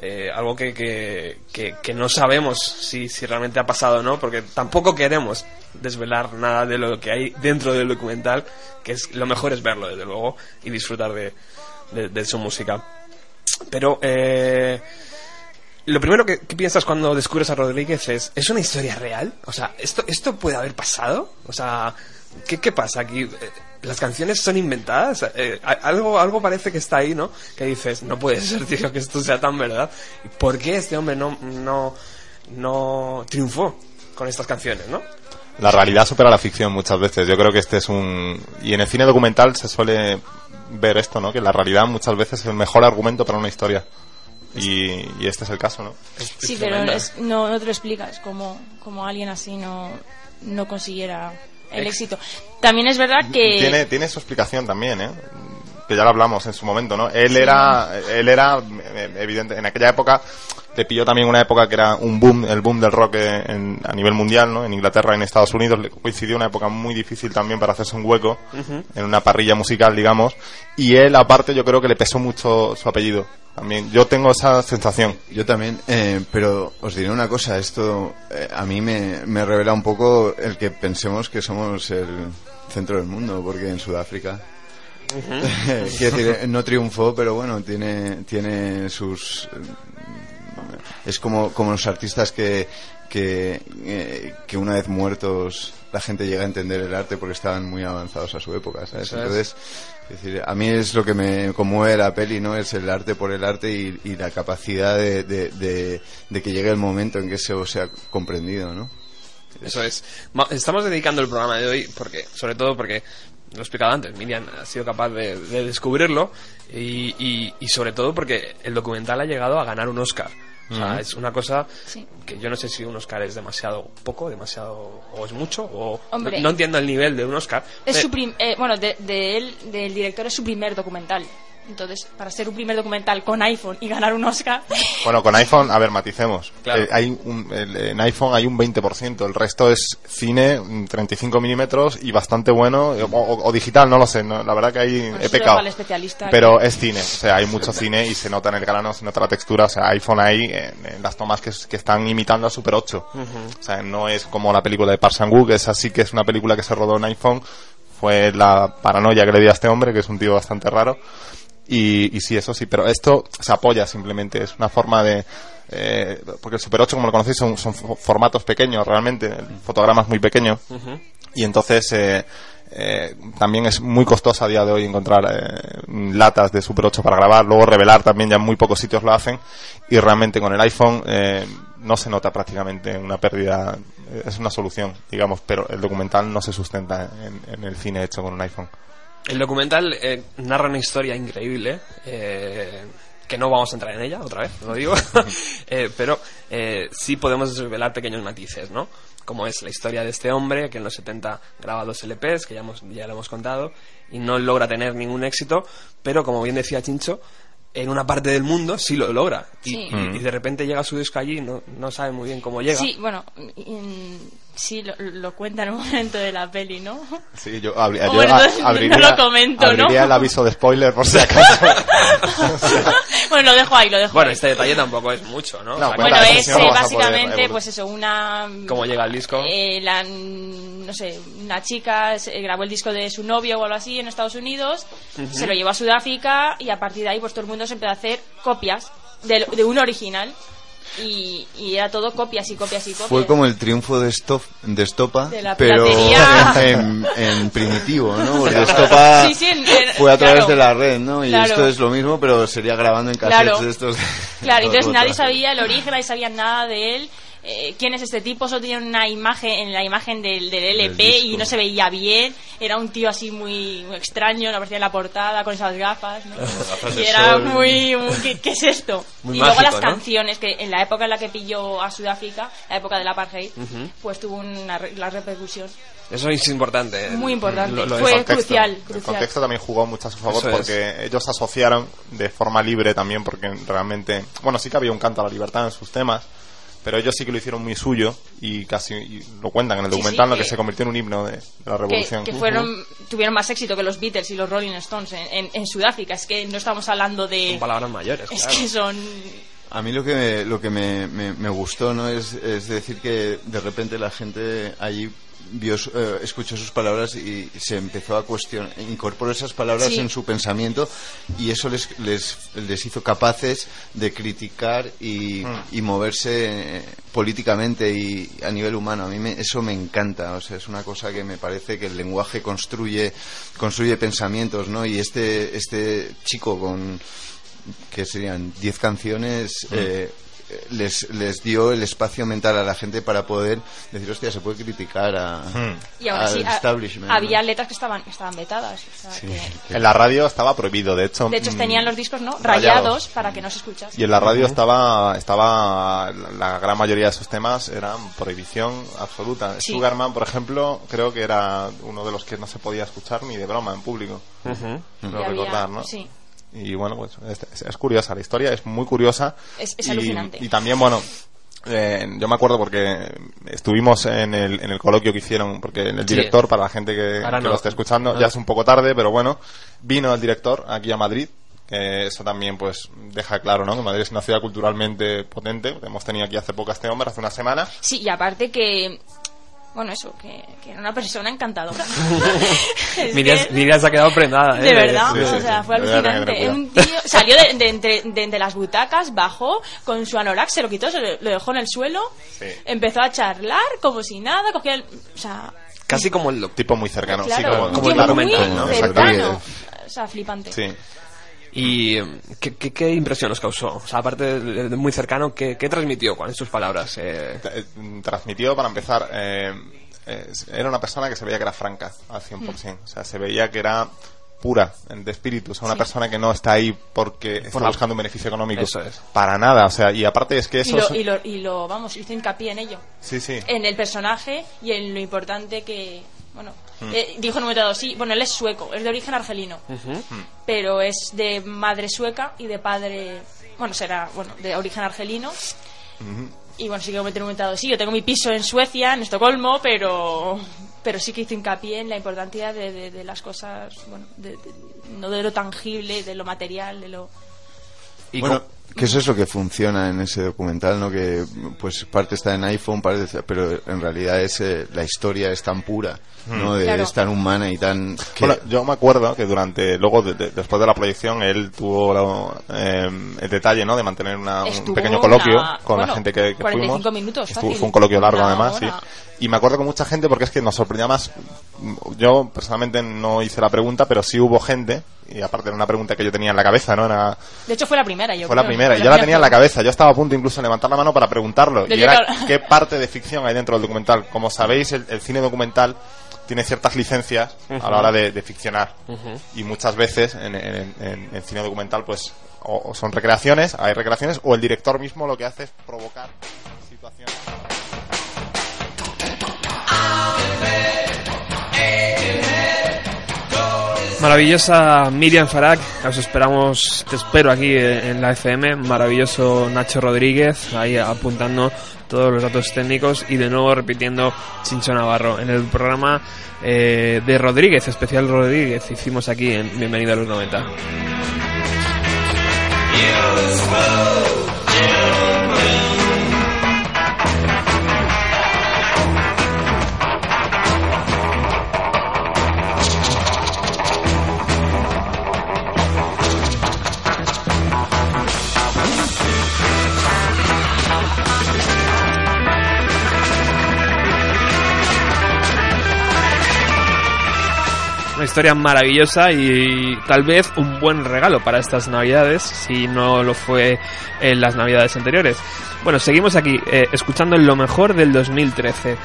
Eh, algo que, que, que- no sabemos si, si realmente ha pasado o no, porque tampoco queremos desvelar nada de lo que hay dentro del documental, que es lo mejor es verlo, desde luego, y disfrutar de, de- su música. Pero eh, lo primero que, que piensas cuando descubres a Rodríguez es, ¿es una historia real? O sea, ¿esto, esto puede haber pasado? O sea, ¿qué, qué pasa aquí? ¿Las canciones son inventadas? Eh, algo, algo parece que está ahí, ¿no? Que dices, no puede ser, tío, que esto sea tan verdad. ¿Y ¿Por qué este hombre no, no, no triunfó con estas canciones, no? La realidad supera la ficción muchas veces. Yo creo que este es un... Y en el cine documental se suele ver esto, ¿no? Que la realidad muchas veces es el mejor argumento para una historia. Y, y este es el caso, ¿no? Sí, pero es- no, no te lo explicas cómo, cómo alguien así no, no consiguiera el éxito. También es verdad que... Tiene, tiene su explicación también, ¿eh? Que ya lo hablamos en su momento, ¿no? Él Sí. era, él era, eh, evidente, en aquella época, le pilló también una época que era un boom, el boom del rock en- a nivel mundial, ¿no? En Inglaterra y en Estados Unidos, le coincidió una época muy difícil también para hacerse un hueco, en una parrilla musical, digamos, y él, aparte, yo creo que le pesó mucho su apellido. También, yo tengo esa sensación. Yo también, eh, pero os diré una cosa, esto eh, a mí me, me revela un poco el que pensemos que somos el centro del mundo, porque en Sudáfrica Quiero decir, eh, no triunfó, pero bueno, tiene, tiene sus... Es como, como los artistas que, que, eh, que una vez muertos la gente llega a entender el arte porque estaban muy avanzados a su época, ¿sabes? Entonces, es decir, a mí es lo que me conmueve la peli, ¿no? Es el arte por el arte y, y la capacidad de, de, de- de que llegue el momento en que eso sea comprendido, ¿no? Eso es. Estamos dedicando el programa de hoy porque, sobre todo porque, lo he explicado antes, Miriam ha sido capaz de, de descubrirlo y, y- y sobre todo porque el documental ha llegado a ganar un Oscar. O sea, es una cosa Sí. que yo no sé si un Oscar es demasiado poco, demasiado o es mucho o Hombre. no, no entiendo el nivel de un Oscar. Es Eh, su prim- eh, bueno, de, de él, del director, es su primer documental. Entonces, para ser un primer documental con iPhone y ganar un Oscar, Bueno, con iPhone, a ver, maticemos. Claro. Eh, hay un, el- en iPhone hay un 20%, el resto es cine, mm, 35 milímetros y bastante bueno, eh, o, o- o digital, no lo sé, no, la verdad que ahí Bueno, he pecado. el especialista Pero que- es cine, o sea, hay mucho cine y se nota en el grano, se nota la textura, o sea, iPhone ahí, en, en las tomas que, es- que están imitando a Super 8. Ujú. O sea, no es como la película de Goo, que es así que es una película que se rodó en iPhone, fue la paranoia que le dio a este hombre, que es un tío bastante raro. Y, y sí, eso sí, pero esto se apoya simplemente, es una forma de... eh, porque el Super 8, como lo conocéis, son, son fo- formatos pequeños realmente, el fotograma es muy pequeño. Ujú. Y entonces eh, eh, también es muy costoso a día de hoy encontrar eh, latas de Super 8 para grabar, luego revelar también ya en muy pocos sitios lo hacen y realmente con el iPhone eh, no se nota prácticamente una pérdida, es una solución, digamos, pero el documental no se sustenta en, en el cine hecho con un iPhone. El documental eh, narra una historia increíble, eh, que no vamos a entrar en ella, otra vez, lo digo, Eh, pero eh, sí podemos desvelar pequeños matices, ¿no? Como es la historia de este hombre que en los 70 graba dos LPs, que ya, hemos, ya lo hemos contado, y no logra tener ningún éxito, pero como bien decía Chincho, en una parte del mundo sí lo logra. Y, Sí. y- y de repente llega su disco allí y no, no sabe muy bien cómo llega. sí, bueno, mm, sí lo, lo cuenta en un momento de la peli, ¿no? Sí, yo, abri- yo bueno, a- entonces no abriría, lo comento, ¿no? abriría el aviso de spoiler por si acaso. bueno, lo dejo ahí, lo dejo Bueno, ahí. este detalle tampoco es mucho, ¿no? No, O sea, Bueno, es eh, poder básicamente, pues eso, una... ¿Cómo llega el disco? eh, la, no sé, una chica se- grabó el disco de su novio o algo así en Estados Unidos, se lo llevó a Sudáfrica y a partir de ahí pues todo el mundo se empezó a hacer copias de, de un original y, y era todo copias y copias y copias. Fue como el triunfo de, Stop, de Estopa, De la pero en, en primitivo, ¿no? Porque Estopa Sí, sí, en- en- fue a través claro. de la red, ¿no? Y Claro. esto es lo mismo, pero sería grabando en cassettes Claro. de estos. Claro, entonces nadie sabía el origen, nadie sabía nada de él. Eh, quién es este tipo, solo tenía una imagen en la imagen del, del LP y no se veía bien, era un tío así muy, muy extraño, no aparecía en la portada con esas gafas, ¿no? Gafas y era sol. muy, muy- ¿qué, qué es esto? Muy y luego mágico, las ¿no? canciones, que en la época en la que pilló a Sudáfrica, la época del apartheid, Ujú. pues tuvo una la repercusión. Eso es importante. Muy importante. Lo- lo Fue contexto. crucial, El crucial. contexto también jugó mucho a su favor Eso es. porque ellos asociaron de forma libre también porque realmente, bueno, sí que había un canto a la libertad en sus temas, pero ellos sí que lo hicieron muy suyo y casi y lo cuentan en el documental, sí, lo que que- se convirtió en un himno de, de la que, revolución. que fueron tuvieron más éxito que los Beatles y los Rolling Stones en, en- en Sudáfrica. Es que no estamos hablando de... Son palabras mayores. Es claro. que son... A mí lo que me, lo que me, me- me gustó no es, es decir que de repente la gente allí vio, su- eh, escuchó sus palabras y se empezó a cuestionar, incorporó esas palabras Sí. en su pensamiento y eso les, les, les hizo capaces de criticar y, y moverse eh, políticamente y a nivel humano. A mí me- eso me encanta, o sea, es una cosa que me parece que el lenguaje construye, construye pensamientos, ¿no? Y este, este chico con que serían 10 canciones, eh, eh, les, les dio el espacio mental a la gente para poder decir, hostia, se puede criticar a, Y aún al así establishment. ¿no? había letras que estaban, estaban vetadas. o sea, que- En la radio estaba prohibido, de hecho. de hecho, mm, tenían los discos no rayados. rayados para que no se escuchase. Y en la radio estaba, estaba la gran mayoría de esos temas eran prohibición absoluta. Sí. Sugarman, por ejemplo, creo que era uno de los que no se podía escuchar ni de broma en público. Había- recordar, ¿no? sí. Y bueno, pues es, es- es curiosa, la historia es muy curiosa. Es- es y, alucinante. Y también, bueno, eh, yo me acuerdo porque estuvimos en el, en el coloquio que hicieron, porque el Sí. director, para la gente que, que no. lo esté escuchando, ya es un poco tarde, pero bueno, vino el director aquí a Madrid. Que eso también pues deja claro ¿no? que Madrid es una ciudad culturalmente potente hemos tenido aquí hace poco a este hombre hace una semana Sí, y aparte que. Bueno, eso, que, que era una persona encantadora. Miriam, que- Miriam se ha quedado prendada, ¿eh? De verdad, Sí, sí, o sí. sea, fue De alucinante. Un tío salió de, de entre, de entre las butacas, bajó con su anorak, se lo quitó, se lo, lo dejó en el suelo, empezó a charlar como si nada, cogía el. O sea, Casi como el tipo muy cercano claro, sí, como, el muy documental ¿no? cercano. O sea, flipante. Sí. ¿Y ¿qué, qué, qué impresión os causó? O sea, aparte de, de muy cercano, ¿qué, qué transmitió con sus palabras? Eh, Eh, transmitió para empezar eh, eh, era una persona que se veía que era franca al 100% o sea se veía que era pura de espíritu o sea una Sí. persona que no está ahí porque está Por buscando un beneficio económico Eso es. para nada o sea y aparte es que Y eso lo, es- y, lo, y lo, vamos, hizo hincapié en ello. sí sí En el personaje y en lo importante que. Bueno, Mm. eh, dijo en un momento dado, sí, bueno, él es sueco, es de origen argelino. pero es de madre sueca y de padre, bueno, será, bueno, de origen argelino. Y bueno, sí que un momento dado, sí, yo tengo mi piso en Suecia, en Estocolmo, pero pero sí que hizo hincapié en la importancia de, de- de las cosas, bueno, de- de- no de lo tangible, de lo material, de lo... bueno, que eso es lo que funciona en ese documental, ¿no? Que pues parte está en iPhone, parte está- pero en realidad es eh, la historia es tan pura, ¿no? Mm. De, Claro. es tan humana y tan que- Bueno, yo me acuerdo que durante, luego, de- de- después de la proyección, él tuvo la- eh, el detalle, ¿no? De mantener una- un Estuvo pequeño coloquio una- con la gente que, que 45 fuimos. minutos, Estuvo- fácil. fue un coloquio largo, Una además, hora. sí. Y me acuerdo con mucha gente porque es que nos sorprendía más. Yo personalmente no hice la pregunta, pero sí hubo gente, y aparte era una pregunta que yo tenía en la cabeza, ¿no? Era, De hecho fue la primera, yo fue la primera, y yo la tenía en la cabeza. Yo estaba a punto incluso de levantar la mano para preguntarlo. Yo y era qué parte de ficción hay dentro del documental. Como sabéis, el, el cine documental tiene ciertas licencias a la hora de, de ficcionar. Y muchas veces en, en- en- en cine documental, pues, o, o son recreaciones, hay recreaciones, o el director mismo lo que hace es provocar situaciones. Maravillosa Miriam Farag, os esperamos, te espero aquí en la FM. Maravilloso Nacho Rodríguez, ahí apuntando todos los datos técnicos y de nuevo repitiendo Chincho Navarro en el programa eh, de Rodríguez, especial Rodríguez, hicimos aquí en Bienvenido a los 90. Historia maravillosa y tal vez un buen regalo para estas navidades, si no lo fue en las navidades anteriores. Bueno, seguimos aquí eh, escuchando lo mejor del 2013.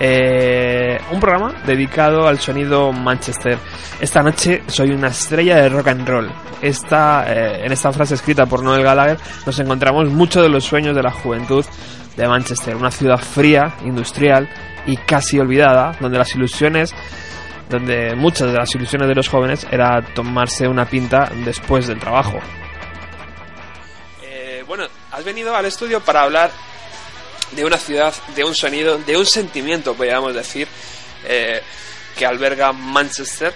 Eh, un programa dedicado al sonido Manchester. Esta noche soy una estrella de rock and roll. Esta, eh, en esta frase escrita por Noel Gallagher nos encontramos muchos de los sueños de la juventud de Manchester, una ciudad fría, industrial y casi olvidada, donde las ilusiones donde muchas de las ilusiones de los jóvenes era tomarse una pinta después del trabajo. Eh, bueno, has venido al estudio para hablar de una ciudad, de un sonido, de un sentimiento, podríamos decir, eh, que alberga Manchester,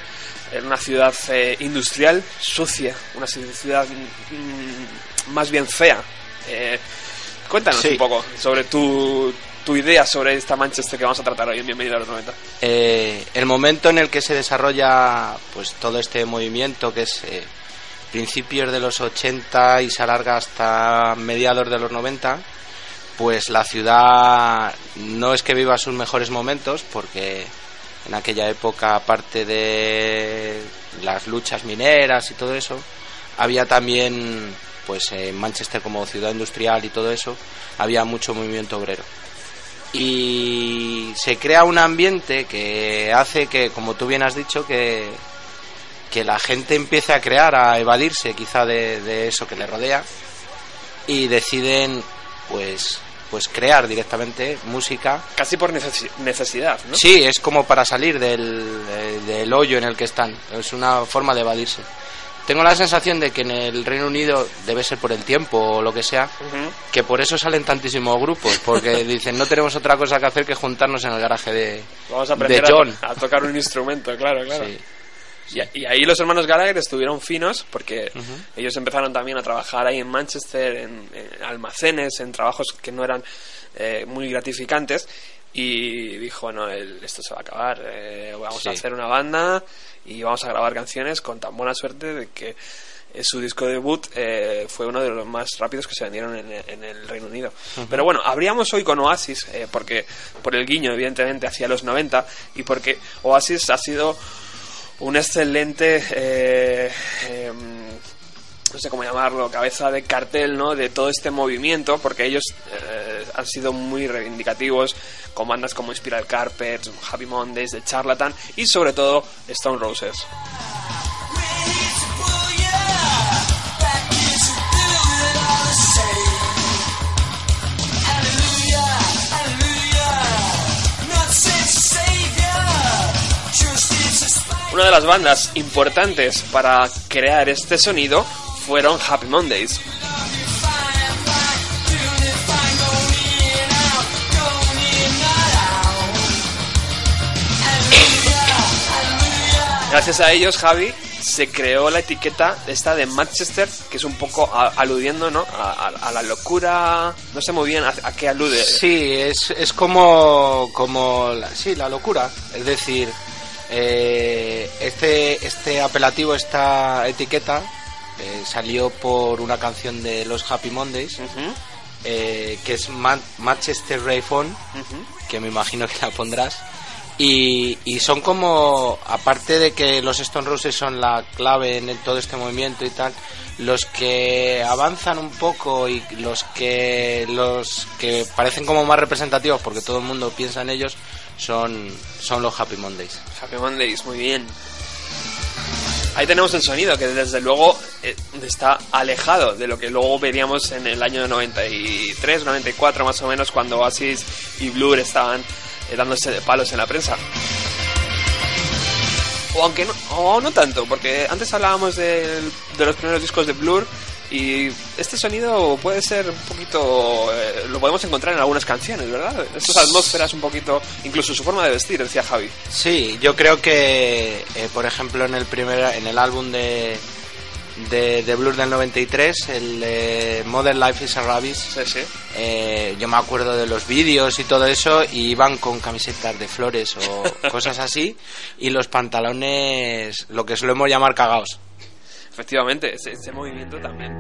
en una ciudad eh, industrial, sucia, una ciudad mm, más bien fea. Eh, cuéntanos Sí. un poco sobre tu, tu idea sobre esta Manchester que vamos a tratar hoy en Bienvenido a los 90. Eh, el momento en el que se desarrolla pues todo este movimiento que es eh, principios de los 80 y se alarga hasta mediados de los 90 pues la ciudad no es que viva sus mejores momentos porque en aquella época aparte de las luchas mineras y todo eso había también pues en Manchester como ciudad industrial y todo eso, había mucho movimiento obrero. Y se crea un ambiente que hace que, como tú bien has dicho, que, que la gente empiece a crear, a evadirse quizá de, de eso que le rodea y deciden pues pues crear directamente música Casi por necesi- necesidad, ¿no? Sí, es como para salir del, del hoyo en el que están. Es una forma de evadirse. Tengo la sensación de que en el Reino Unido debe ser por el tiempo o lo que sea, que por eso salen tantísimos grupos, porque dicen no tenemos otra cosa que hacer que juntarnos en el garaje de, Vamos a aprender de a to- John. A, tocar un instrumento, claro, claro. Sí. Y ahí los hermanos Gallagher estuvieron finos porque ellos empezaron también a trabajar ahí en Manchester, en, en almacenes, en trabajos que no eran eh, muy gratificantes. Y dijo, no, el- esto se va a acabar, eh, vamos Sí. a hacer una banda y vamos a grabar canciones con tan buena suerte de que eh, su disco debut eh, fue uno de los más rápidos que se vendieron en, en el Reino Unido. Pero bueno, habríamos hoy con Oasis, eh, porque por el guiño, evidentemente, hacia los 90 y porque Oasis ha sido un excelente eh, em, no sé cómo llamarlo, cabeza de cartel, ¿no? De todo este movimiento, porque ellos eh, han sido muy reivindicativos con bandas como Spiral Carpet, Happy Mondays, The Charlatan y sobre todo Stone Roses. Una de las bandas importantes para crear este sonido fueron Happy Mondays. Gracias a ellos, Javi, se creó la etiqueta esta de Manchester, que es un poco aludiendo ¿no? a, la locura, no sé muy bien a, a qué alude. Sí, es, es como, como la, sí, la locura. Es decir, eh, este, este apelativo, esta etiqueta, eh, salió por una canción de los Happy Mondays, eh, que es Man- Manchester Ray Phone, que me imagino que la pondrás. Y, y son como, aparte de que los Stone Roses son la clave en el- todo este movimiento y tal, los que avanzan un poco y los que los que parecen como más representativos porque todo el mundo piensa en ellos son, son los Happy Mondays. Happy Mondays, muy bien. Ahí tenemos el sonido que desde luego eh, está alejado de lo que luego veríamos en el año 93, 94 más o menos cuando Oasis y Blur estaban eh, dándose de palos en la prensa. O aunque no, no tanto, porque antes hablábamos de los primeros discos de Blur y este sonido puede ser un poquito... eh, lo podemos encontrar en algunas canciones, ¿verdad? Estas atmósferas un poquito... Incluso su forma de vestir, decía Javi. Sí, yo creo que, eh, por ejemplo, en el primer, en el álbum de, de, de Blur del 93, el de Modern Life is a Rabbit, eh, yo me acuerdo de los vídeos y todo eso, y iban con camisetas de flores o cosas así, y los pantalones, lo que solemos llamar cagaos. Efectivamente, ese, movimiento también.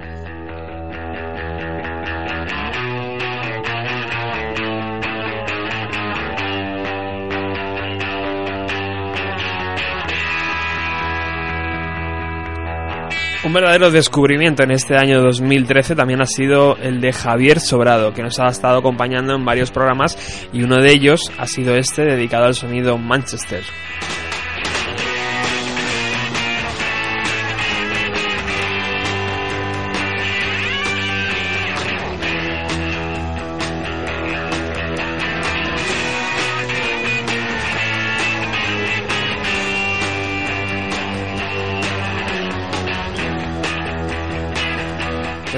Un verdadero descubrimiento en este año 2013 también ha sido el de Javier Sobrado, que nos ha estado acompañando en varios programas y uno de ellos ha sido este dedicado al sonido Manchester.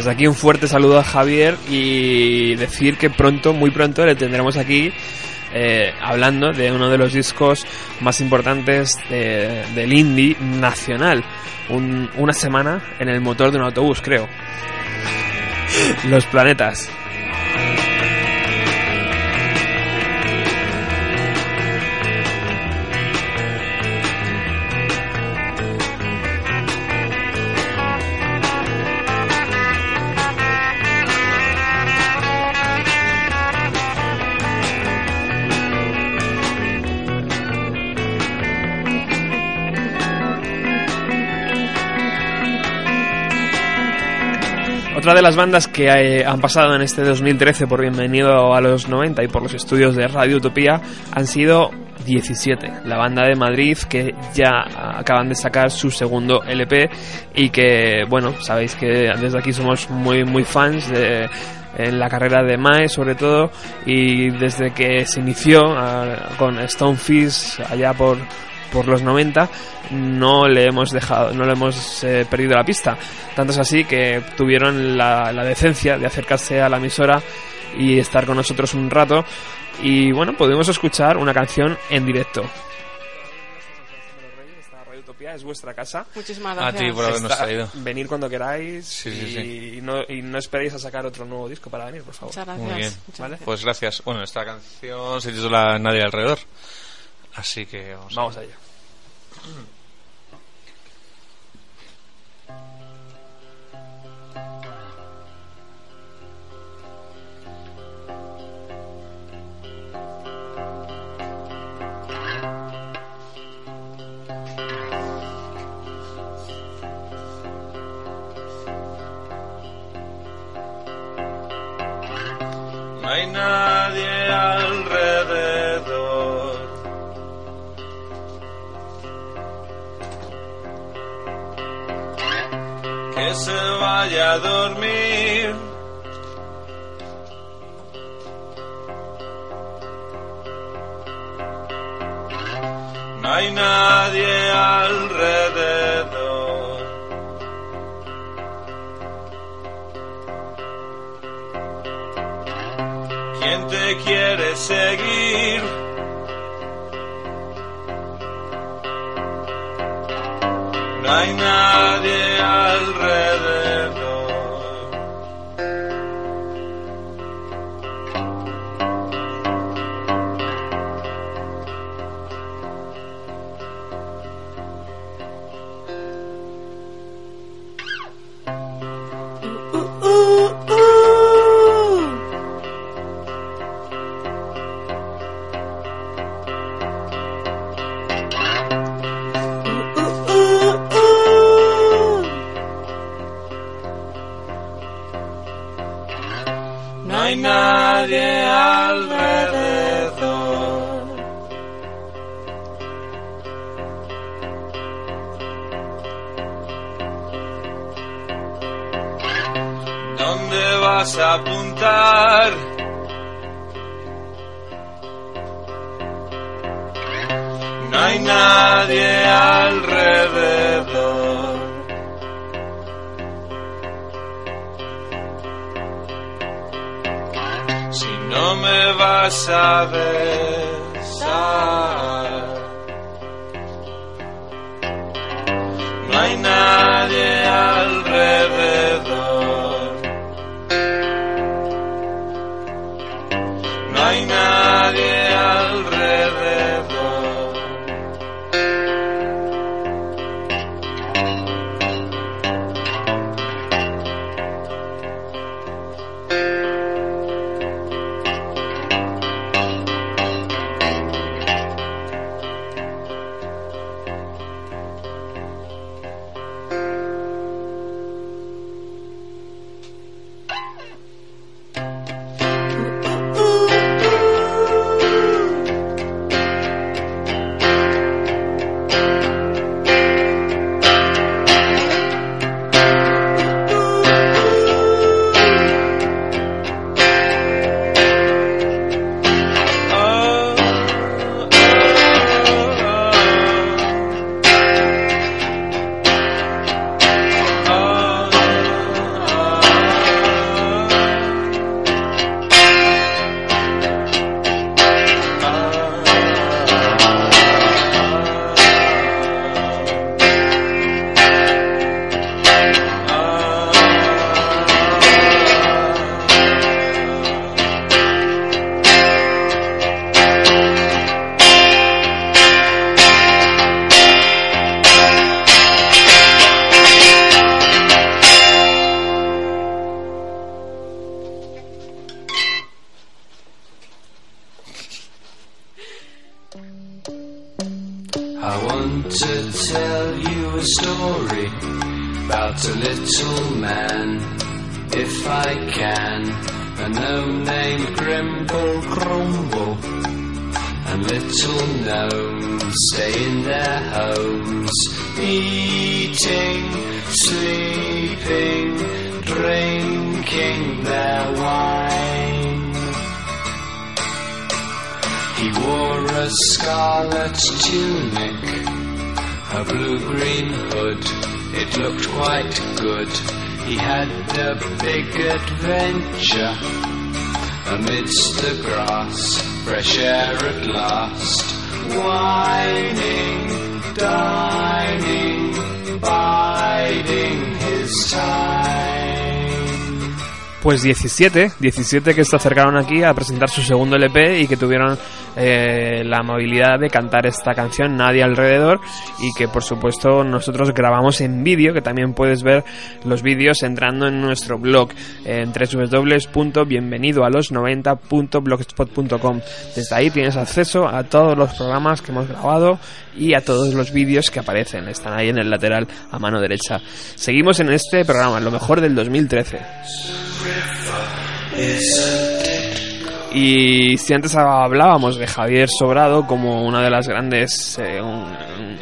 Aquí un fuerte saludo a Javier y decir que pronto, muy pronto, le tendremos aquí eh, hablando de uno de los discos más importantes de- del indie nacional. Un- una semana en el motor de un autobús, creo. Los planetas. Otra de las bandas que eh, han pasado en este 2013 por Bienvenido a los 90 y por los estudios de Radio Utopía han sido 17, la banda de Madrid que ya acaban de sacar su segundo LP y que, bueno, sabéis que desde aquí somos muy, muy fans de en la carrera de Mae sobre todo y desde que se inició ah, con Stonefish allá por por los 90 no le hemos dejado no le hemos eh, perdido la pista tanto es así que tuvieron la, la decencia de acercarse a la emisora y estar con nosotros un rato y bueno pudimos escuchar una canción en directo es vuestra casa. Muchísimas A gracias. ti por habernos Está- traído. Venir cuando queráis Sí, y, sí, sí. no, y no esperéis a sacar otro nuevo disco para venir, por favor. Muy bien. ¿Vale? Pues gracias. Bueno, esta canción se titula Nadie alrededor. Así que vamos, Vamos allá. ¿Dónde vas a apuntar? No hay nadie alrededor. Si no me vas a besar, looked quite good. He had a big adventure amidst the grass, fresh air at last. Whining, dining, Pues 17, 17 que se acercaron aquí a presentar su segundo LP y que tuvieron eh, la amabilidad de cantar esta canción Nadie alrededor y que por supuesto nosotros grabamos en vídeo, que también puedes ver los vídeos entrando en nuestro blog en www.bienvenidoalos90.blogspot.com. Desde ahí tienes acceso a todos los programas que hemos grabado y a todos los vídeos que aparecen, están ahí en el lateral a mano derecha. Seguimos en este programa, lo mejor del 2013. Y si antes hablábamos de Javier Sobrado como una de las grandes, eh, un-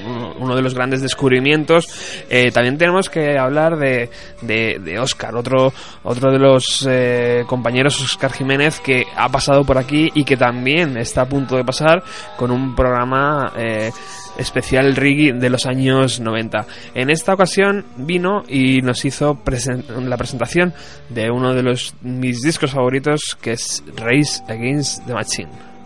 un- uno de los grandes descubrimientos, eh, también tenemos que hablar de, de, de Oscar, otro, otro de los eh, compañeros Oscar Jiménez que ha pasado por aquí y que también está a punto de pasar con un programa eh, especial Riggy de los años 90. En esta ocasión vino y nos hizo la presentación de uno de los mis discos favoritos que es Race Against the Machine.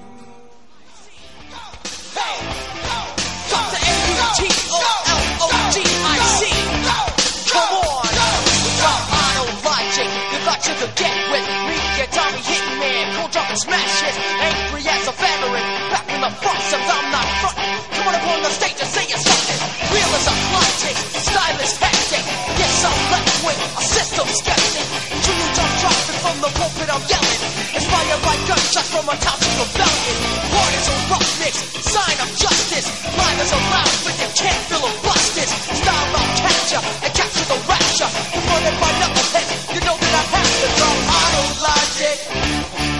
On the stage and say you're something. Real as a logic, stylist hectic. Yes, I'm left with a system skeptic. True, I'm dropping from the pulpit, I'm yelling. Inspired by gunshots from a toxic rebellion. Heart is a rough mix, sign of justice. Mind is a loud, but you can't feel a busted. Style I'll capture and capture the rapture. Confronted by knuckleheads, you know that I have to drop auto logic.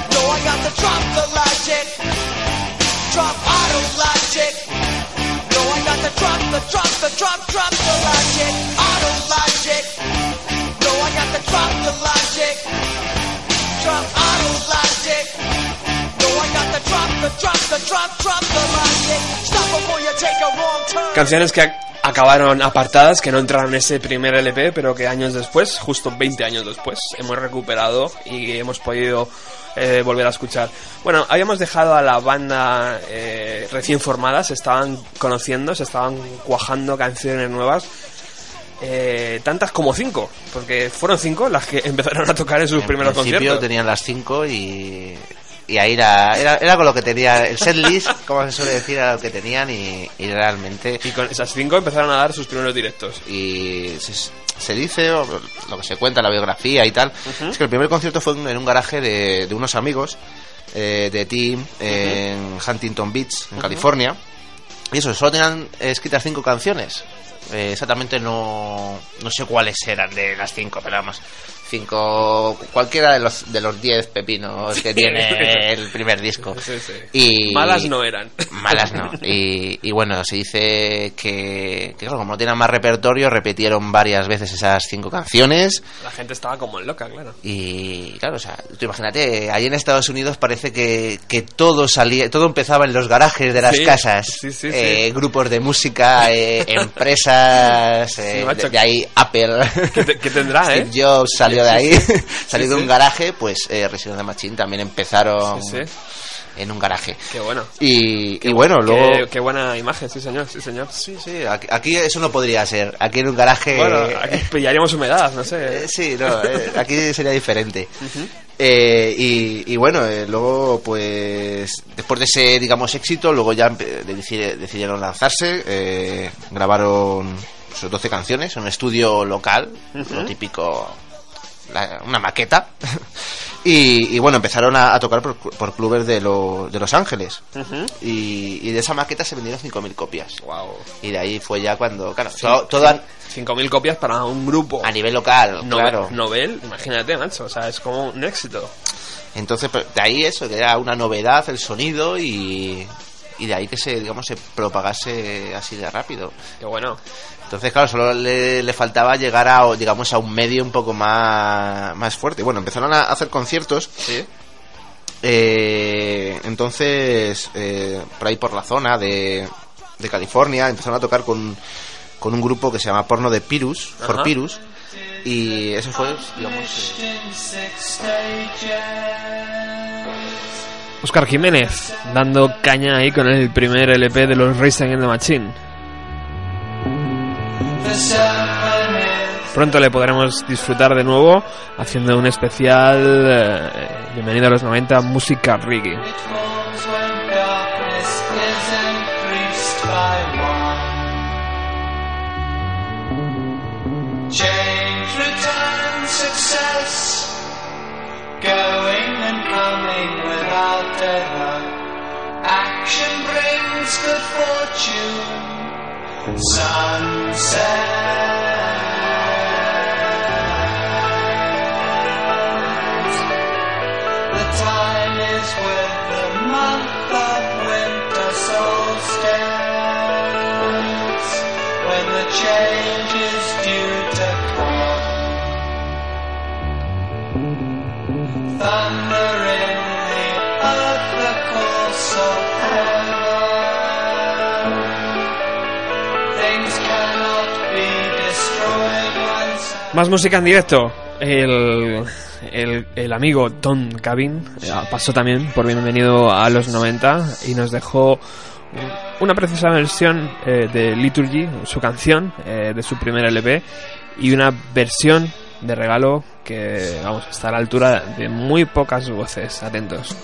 No, I got to drop the logic. Drop auto logic. Canciones que ac- acabaron apartadas, que no entraron en ese primer LP, pero que años después, justo 20 años después, hemos recuperado y hemos podido eh, volver a escuchar. Bueno, habíamos dejado a la banda eh, recién formada, se estaban conociendo, se estaban cuajando canciones nuevas. eh, tantas como cinco, porque fueron cinco las que empezaron a tocar en sus En primeros principio conciertos. tenían las cinco y, y ahí era, era, era con lo que tenía. El set list, como se suele decir, era lo que tenían y, y realmente. Y con esas cinco empezaron a dar sus primeros directos. Y se, se dice, o lo que se cuenta en la biografía y tal, es que el primer concierto fue en un garaje de, de unos amigos eh, de Team en Huntington Beach, en. California. Y eso, solo tenían escritas cinco canciones. Eh, exactamente no, no sé cuáles eran de las cinco, pero vamos, cinco, cualquiera de los de los diez pepinos que tiene el primer disco. Sí, sí. Y, Malas no eran. Malas no. Y, y bueno, se dice que, que claro, como no tenían más repertorio, repitieron varias veces esas cinco canciones. La gente estaba como loca, claro. Y claro, o sea, tú imagínate, ahí en Estados Unidos parece que, que todo salía, todo empezaba en los garajes de las Sí, casas. Eh. Grupos de música, eh, empresas, eh, de, de ahí Apple. ¿Qué, te- qué tendrá, Steve eh? Jobs salió de ahí, Sí, de un garaje, pues eh, Resident Machine también empezaron en un garaje. Qué bueno. Y, y bueno, luego... Qué, qué buena imagen, sí señor, sí señor. Sí, sí, aquí, aquí eso no podría ser. Aquí en un garaje... Bueno, aquí pillaríamos humedad, no sé. Eh, sí, no, eh, aquí sería diferente. Eh, y, y bueno, eh, luego pues después de ese, digamos, éxito, luego ya decidieron lanzarse, eh, grabaron sus 12 canciones en un estudio local, Ujú. lo típico, la- una maqueta. Y, y bueno, empezaron a, a tocar por, por clubes de, lo- de Los Ángeles. y, y de esa maqueta se vendieron 5.000 copias. Y de ahí fue ya cuando, claro, todo, todo a, 5.000 copias para un grupo. a nivel local, Nobel, claro. Nobel, imagínate, macho. O sea, es como un éxito. Entonces, pues, de ahí eso, que era una novedad el sonido y, y de ahí que se, digamos, se propagase así de rápido. Qué bueno. Entonces, claro, solo le, le faltaba llegar a, digamos, a un medio un poco más, más fuerte. Bueno, empezaron a hacer conciertos. Eh, entonces, eh, por ahí por la zona de, de California, empezaron a tocar con, con un grupo que se llama Porno de Pirus, For Ajá. Pirus. Y eso fue, digamos, Oscar Jiménez, dando caña ahí con el primer LP de los Racing in the Machine. Pronto le podremos disfrutar de nuevo haciendo un especial eh, Bienvenido a los 90 Música Reggae. Good fortune. Sunset. Más música en directo. El, el, el amigo Tom Cabin eh, pasó también por Bienvenido a los 90 y nos dejó una preciosa versión eh, de Liturgy, su canción eh, de su primer LP, y una versión de regalo que vamos está a la altura de muy pocas voces. Atentos.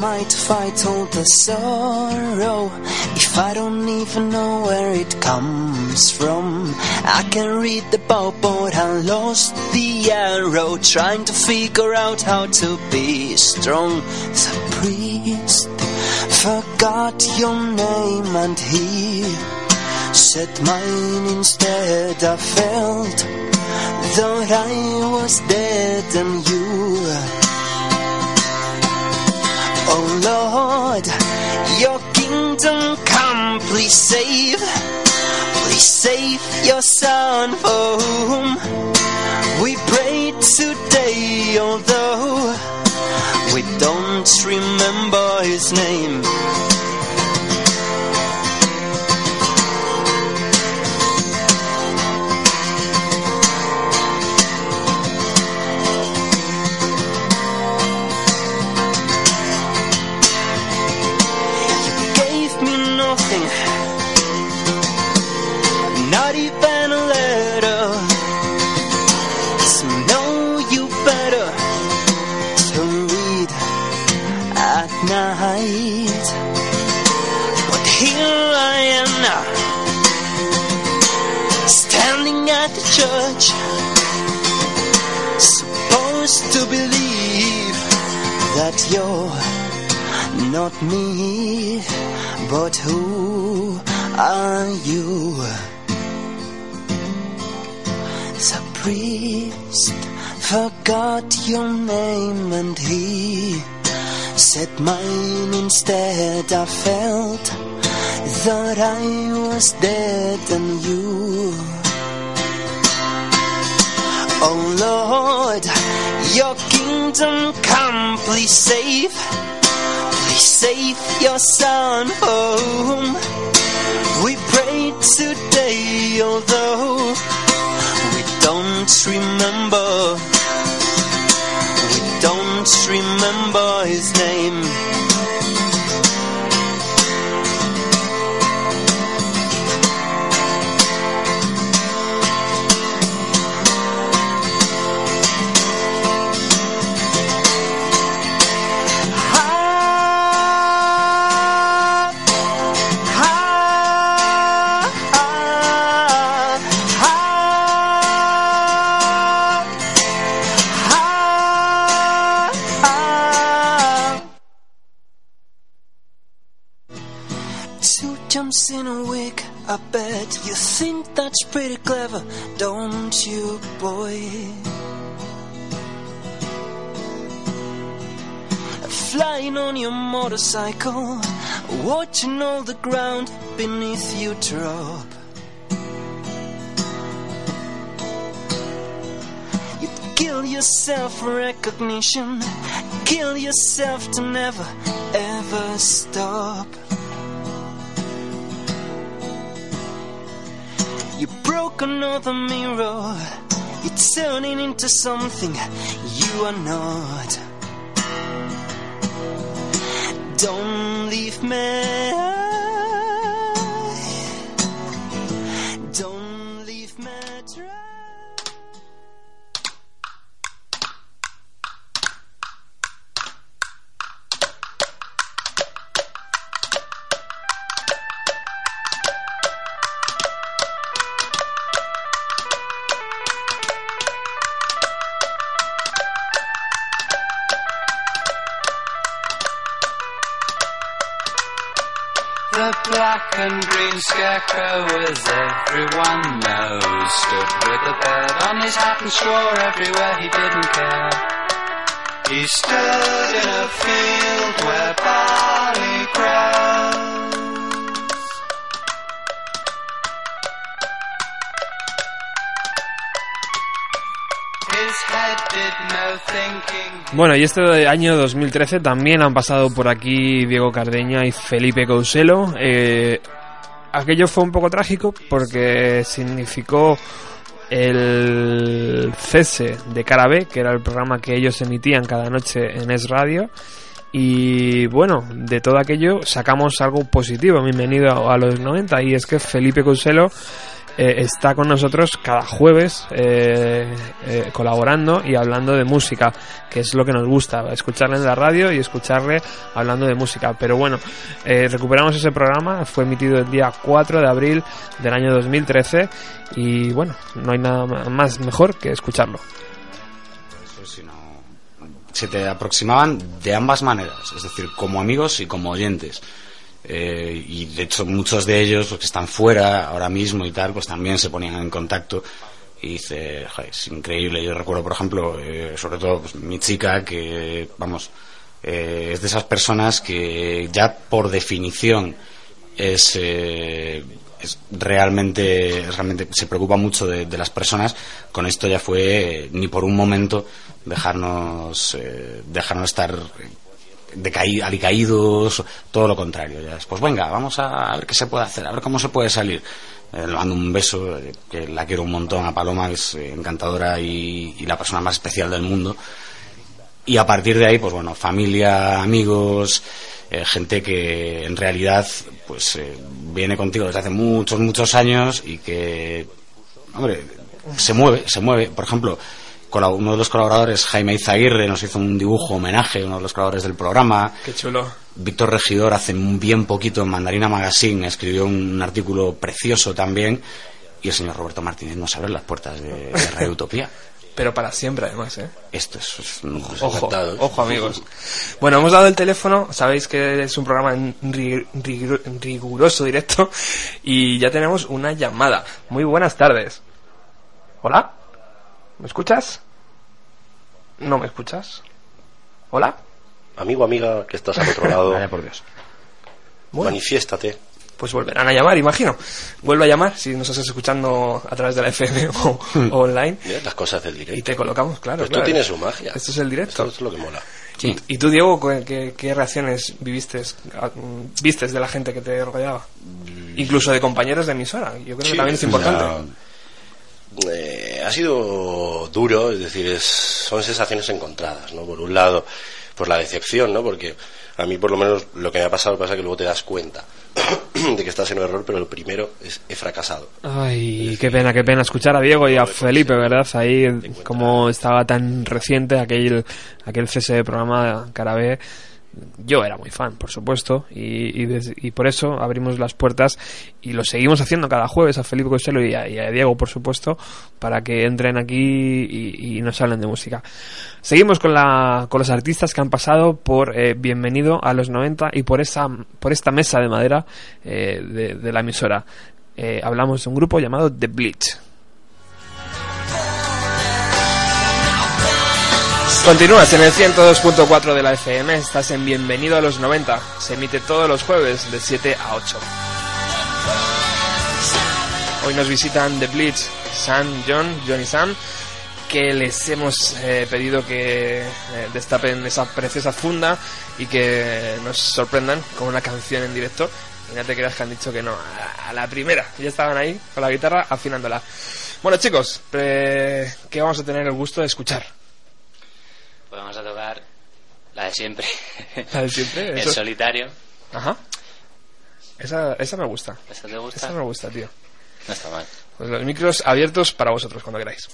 To fight all the sorrow if I don't even know where it comes from? I can read the bow, but I lost the arrow trying to figure out how to be strong. The priest forgot your name and he said mine instead. I felt that I was dead and you. Oh Lord, your kingdom come, please save, please save your son for whom we pray today, although we don't remember his name. Church, supposed to believe that you're not me, but who are you? The priest forgot your name and he said mine instead. I felt that I was dead and you. Oh Lord, your kingdom come, please save. Please save your son whom we pray today, although we don't remember, we don't remember his name. I bet you think that's pretty clever, don't you, boy? Flying on your motorcycle, watching all the ground beneath you drop. You'd kill yourself for recognition, kill yourself to never ever stop. Broke another mirror, you're turning into something you are not. Don't leave me. Black and green scarecrow, as everyone knows, stood with a bird on his hat and swore everywhere he didn't care. He stood in a field where barley grows. Bueno, y este año 2013 también han pasado por aquí Diego Cardeña y Felipe Couselo. Eh, aquello fue un poco trágico porque significó el cese de Cara B, que era el programa que ellos emitían cada noche en Es Radio. Y bueno, de todo aquello sacamos algo positivo. Bienvenido a los 90. Y es que Felipe Couselo eh, está con nosotros cada jueves eh, eh, colaborando y hablando de música, que es lo que nos gusta, escucharle en la radio y escucharle hablando de música. Pero bueno, recuperamos ese programa, fue emitido el día 4 de abril del año 2013 y bueno, no hay nada más mejor que escucharlo. Se te aproximaban de ambas maneras, es decir, como amigos y como oyentes. Eh, y de hecho muchos de ellos, los que están fuera ahora mismo y tal, pues también se ponían en contacto y dice, "Joder, es increíble. Yo recuerdo, por ejemplo, eh, sobre todo pues, mi chica, que, vamos, eh, es de esas personas que ya por definición es, eh, es realmente, realmente se preocupa mucho de, de las personas. Con esto ya fue ni por un momento dejarnos, dejarnos estar decaí- alicaídos, todo lo contrario. Ya es, pues venga, vamos a ver qué se puede hacer, a ver cómo se puede salir. Eh, le mando un beso, eh, que la quiero un montón a Paloma, es eh, encantadora y, y la persona más especial del mundo. Y a partir de ahí, pues bueno, familia, amigos, gente que en realidad pues viene contigo desde hace muchos, muchos años y que, hombre, se mueve, se mueve. Por ejemplo, uno de los colaboradores, Jaime Izaguirre, nos hizo un dibujo homenaje, uno de los colaboradores del programa. Qué chulo. Víctor Regidor hace un bien poquito en Mandarina Magazine escribió un artículo precioso también y el señor Roberto Martínez nos abre las puertas de, de Radio Utopía. Pero para siempre, además, ¿eh? Esto es, Ojo, ojo amigos. Bueno, hemos dado el teléfono, sabéis que es un programa en ri- ri- riguroso directo y ya tenemos una llamada. Muy buenas tardes. ¿Hola? ¿Me escuchas? ¿No me escuchas? ¿Hola? Amigo, amiga, que estás al otro lado. Vaya por Dios. Bueno. Manifiéstate. Pues volverán a llamar, imagino. Vuelve a llamar si nos estás escuchando a través de la FM o, o online. Mira las cosas del directo. Y te colocamos, claro. Pues tú tienes su magia. Esto es el directo. Esto es lo que mola. ¿Y, y tú, Diego, qué, qué- reacciones viviste, vistes de la gente que te rodeaba? Incluso de compañeros de emisora. Yo creo que también es importante. Eh, ha sido duro, es decir, es, son sensaciones encontradas, ¿no? Por un lado, pues la decepción, ¿no? Porque a mí, por lo menos, lo que me ha pasado pasa que luego te das cuenta de que estás en un error, pero lo primero es he fracasado. Ay, qué pena, qué pena escuchar a Diego y a Felipe, ¿verdad? Ahí, como estaba tan reciente aquel, aquel cese de programa Carabé, yo era muy fan, por supuesto, y, por eso abrimos las puertas y lo seguimos haciendo cada jueves a Felipe Costello y a, Diego, por supuesto, para que entren aquí y, nos hablen de música. Seguimos con, la, con los artistas que han pasado por eh, Bienvenido a los 90 y por, esa, por esta mesa de madera eh, de, de la emisora. Eh, hablamos de un grupo llamado The Bleach. Continúas en el 102.4 de la FM, estás en Bienvenido a los 90. Se emite todos los jueves de 7 a 8. Hoy nos visitan The Bleach, Sam, John, John y Sam, que les hemos eh, pedido que eh, destapen esa preciosa funda y que nos sorprendan con una canción en directo. Y no te creas que han dicho que no, a, la primera. Ya estaban ahí con la guitarra afinándola. Bueno chicos, eh, ¿qué vamos a tener el gusto de escuchar? Pues vamos a tocar la de siempre. La de siempre, El eso. solitario. Ajá. Esa, esa me gusta. ¿Esa te gusta? Esa me gusta, tío. No está mal. Pues los micros abiertos para vosotros cuando queráis.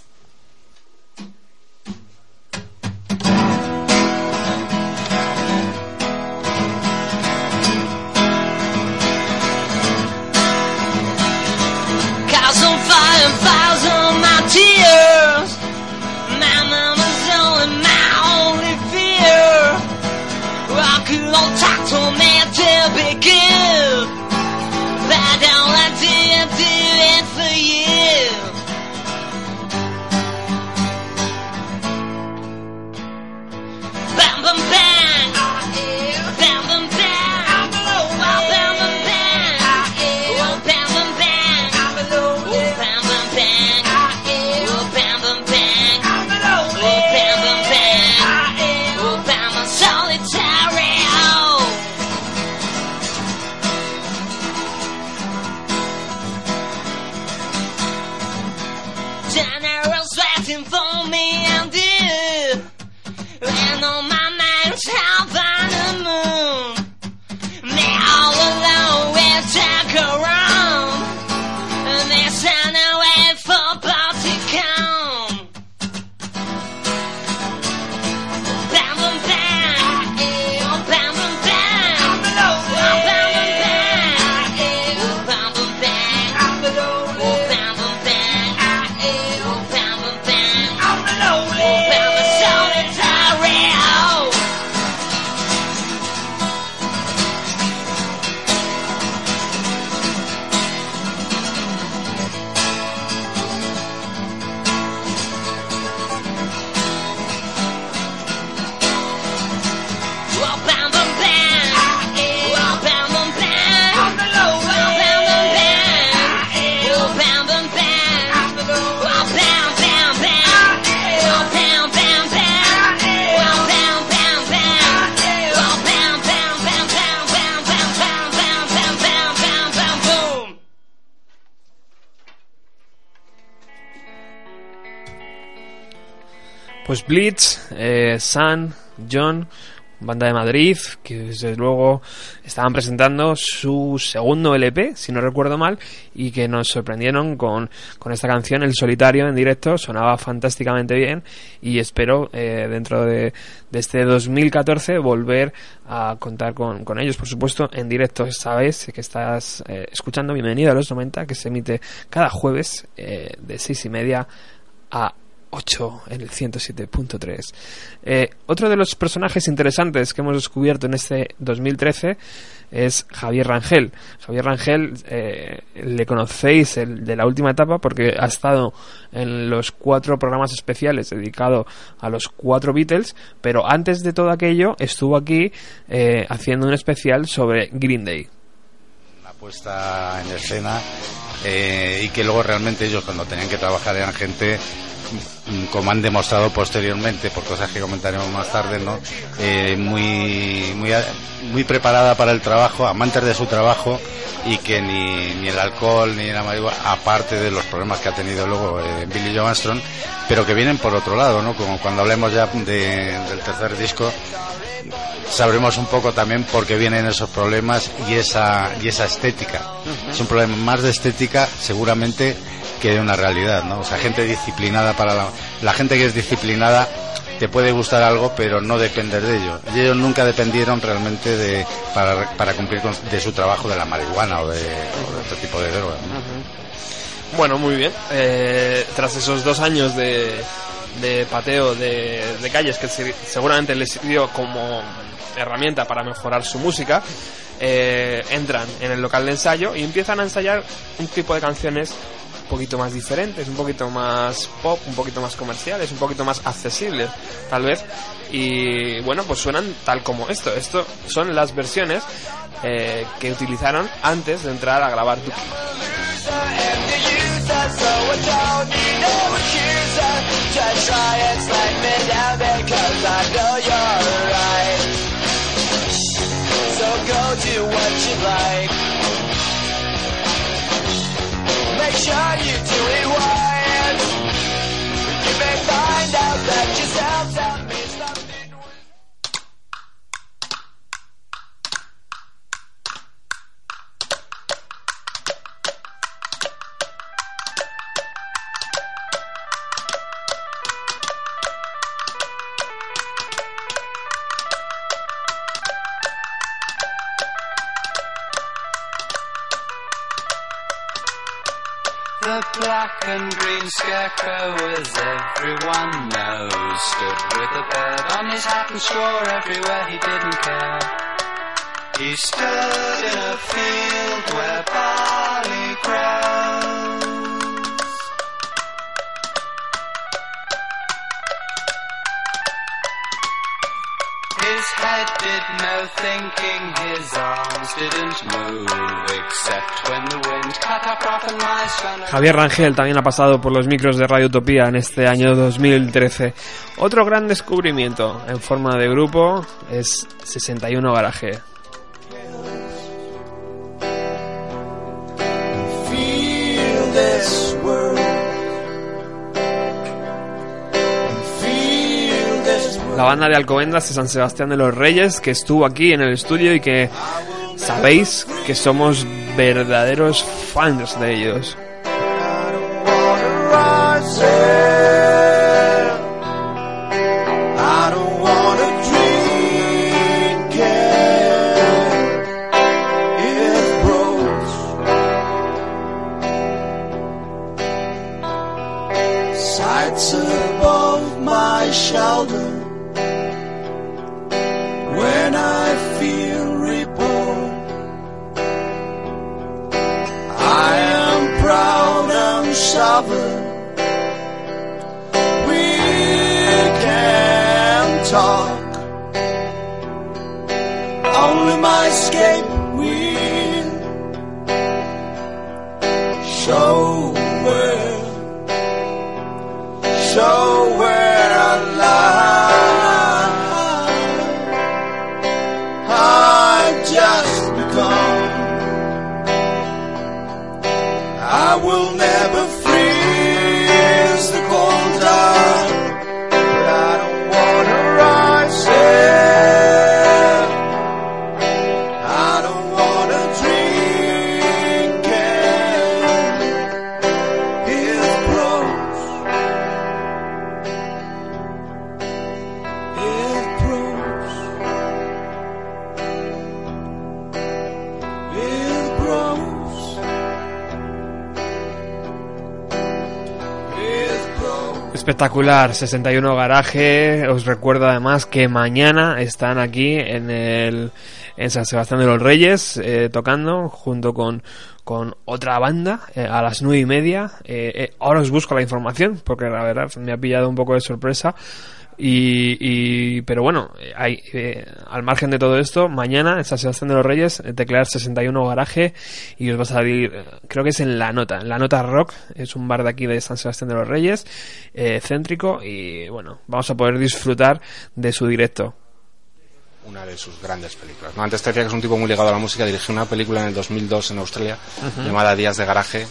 so to begin. top on the moon. They all alone will talk. Sun, John, banda de Madrid, que desde luego estaban presentando su segundo LP, si no recuerdo mal, y que nos sorprendieron con, con esta canción, El Solitario, en directo, sonaba fantásticamente bien, y espero eh, dentro de, este 2014 volver a contar con, con ellos, por supuesto, en directo. Sabes que estás eh, escuchando Bienvenido a los 90, que se emite cada jueves eh, de seis y media a 8 en el 107.3. Eh, otro de los personajes interesantes que hemos descubierto en este 2013 es Javier Rangel. Javier Rangel eh, le conocéis el de la última etapa porque ha estado en los cuatro programas especiales dedicados a los cuatro Beatles, pero antes de todo aquello estuvo aquí eh, haciendo un especial sobre Green Day. puesta en escena y que luego realmente ellos cuando tenían que trabajar eran gente como han demostrado posteriormente por cosas que comentaremos más tarde no Eh, muy muy muy preparada para el trabajo amantes de su trabajo y que ni, ni el alcohol ni la marihuana aparte de los problemas que ha tenido luego eh, Billy Joe Armstrong pero que vienen por otro lado no como cuando hablemos ya de- del tercer disco sabremos un poco también por qué vienen esos problemas y esa y esa estética. Es un problema más de estética seguramente que de una realidad, ¿no? O sea, gente disciplinada para la, la gente que es disciplinada te puede gustar algo, pero no depender de ello. Y ellos nunca dependieron realmente de, para, para cumplir con, de su trabajo de la marihuana o de, otro tipo de drogas. ¿no? Bueno, muy bien. Eh, tras esos dos años de, de pateo de, calles que se- seguramente les sirvió como herramienta para mejorar su música, eh, entran en el local de ensayo y empiezan a ensayar un tipo de canciones un poquito más diferentes, un poquito más pop, un poquito más comerciales, un poquito más accesibles, tal vez. Y bueno, pues suenan tal como esto. Esto son las versiones eh, que utilizaron antes de entrar a grabar like. Make sure you do it right. Black and green scarecrow, as everyone knows, stood with a bird on his hat and swore everywhere he didn't care. He stood in a field where barley grows. Javier Rangel también ha pasado por los micros de Radio Utopía en este año 2013. Otro gran descubrimiento en forma de grupo es 61 Garaje. La banda de Alcobendas de San Sebastián de los Reyes que estuvo aquí en el estudio y que sabéis que somos verdaderos fans de ellos. Sovereign. We can talk. Only my escape will show Espectacular, 61 Garaje. Os recuerdo además que mañana están aquí en el en San Sebastián de los Reyes eh, tocando junto con con otra banda eh, a las nueve y media. Eh, eh, ahora os busco la información porque la verdad me ha pillado un poco de sorpresa. Y, y- pero bueno, hay, eh, al margen de todo esto, mañana en San Sebastián de los Reyes, eh, teclear 61 garaje y os va a salir, eh, creo que es en La Nota, en La Nota Rock, es un bar de aquí de San Sebastián de los Reyes, eh, céntrico y bueno, vamos a poder disfrutar de su directo. una de sus grandes películas. ¿no? Antes te decía que es un tipo muy ligado a la música, dirigió una película en el 2002 en Australia llamada Días de Garaje.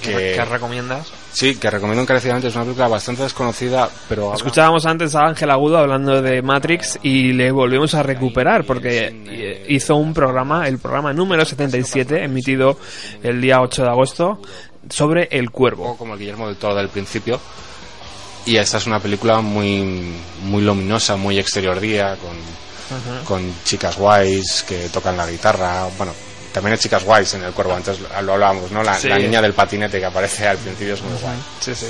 Que, ¿Qué recomiendas? Sí, que recomiendo encarecidamente, es una película bastante desconocida, pero habla- Escuchábamos antes a Ángel Agudo hablando de Matrix y le volvemos a recuperar porque hizo un programa, el programa número 77, emitido el día 8 de agosto, sobre el cuervo. como el Guillermo del Toro del principio. Y esta es una película muy, muy luminosa, muy exterior día, con, con chicas guays que tocan la guitarra. Bueno, también hay chicas guays en el cuervo, antes lo hablábamos, ¿no? La, Sí. la niña del patinete que aparece al principio es muy guay. Sí, sí.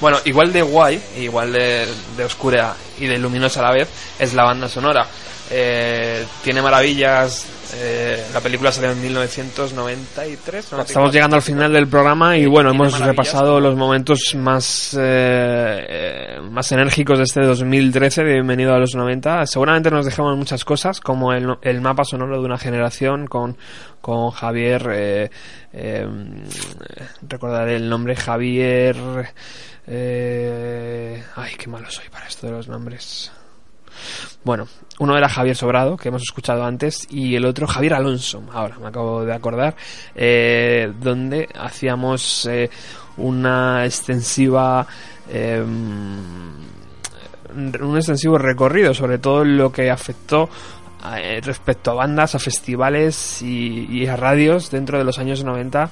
Bueno, igual de guay, igual de, de oscura y de luminosa a la vez, es la banda sonora. Eh, tiene maravillas. Eh, la película salió en 1993. Estamos llegando al final del programa y bueno, hemos repasado los momentos más eh, más enérgicos de este 2013 de Bienvenido a los 90. Seguramente nos dejamos muchas cosas, como el, el mapa sonoro de una generación con, con Javier. Eh, eh, recordaré el nombre Javier. Eh, ay, qué malo soy para esto de los nombres. Bueno, uno era Javier Sobrado, que hemos escuchado antes, y el otro Javier Alonso, ahora me acabo de acordar, eh, donde hacíamos eh, una extensiva... eh, un extensivo recorrido sobre todo lo que afectó eh, respecto a bandas, a festivales y, y a radios dentro de los años 90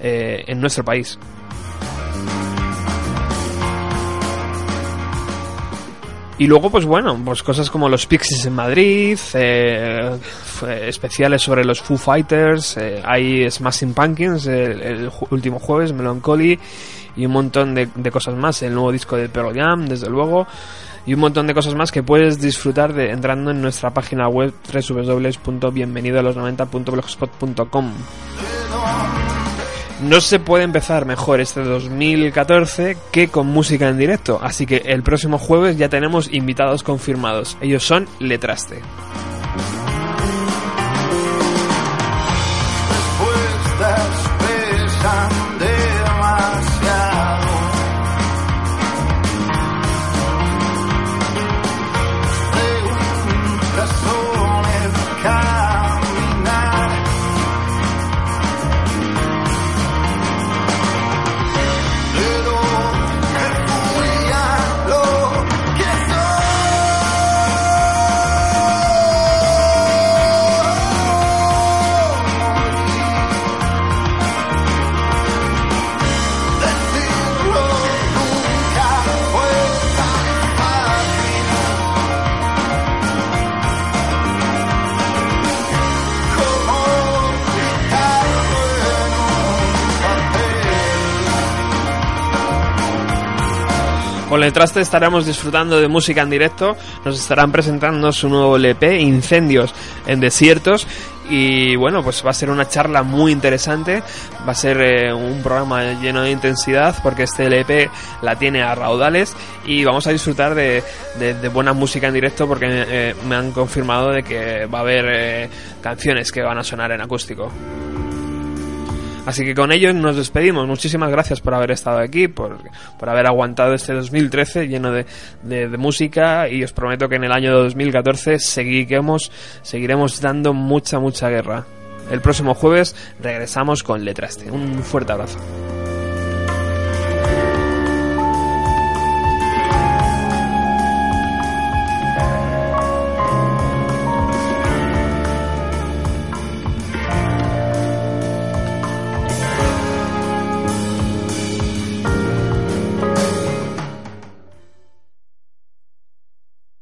eh, en nuestro país. Y luego, pues bueno, pues cosas como los Pixies en Madrid, eh, especiales sobre los Foo Fighters, eh, hay Smashing Pumpkins el, el último jueves, Melancholy y un montón de, de cosas más, el nuevo disco de Pearl Jam, desde luego, y un montón de cosas más que puedes disfrutar de entrando en nuestra página web www.bienvenidoalos90.blogspot.com. No se puede empezar mejor este 2014 que con música en directo, así que el próximo jueves ya tenemos invitados confirmados. Ellos son Letraste. Papel. Con Letraste estaremos disfrutando de música en directo, nos estarán presentando su nuevo LP, Incendios en Desiertos, y bueno, pues va a ser una charla muy interesante, va a ser eh, un programa lleno de intensidad, porque este LP la tiene a raudales, y vamos a disfrutar de, de- de buena música en directo, porque eh, me han confirmado de que va a haber eh, canciones que van a sonar en acústico. Así que con ello nos despedimos. Muchísimas gracias por haber estado aquí, por, por haber aguantado este 2013 lleno de, de- de música y os prometo que en el año 2014 seguiremos, seguiremos dando mucha, mucha guerra. El próximo jueves regresamos con Letraste. Un fuerte abrazo.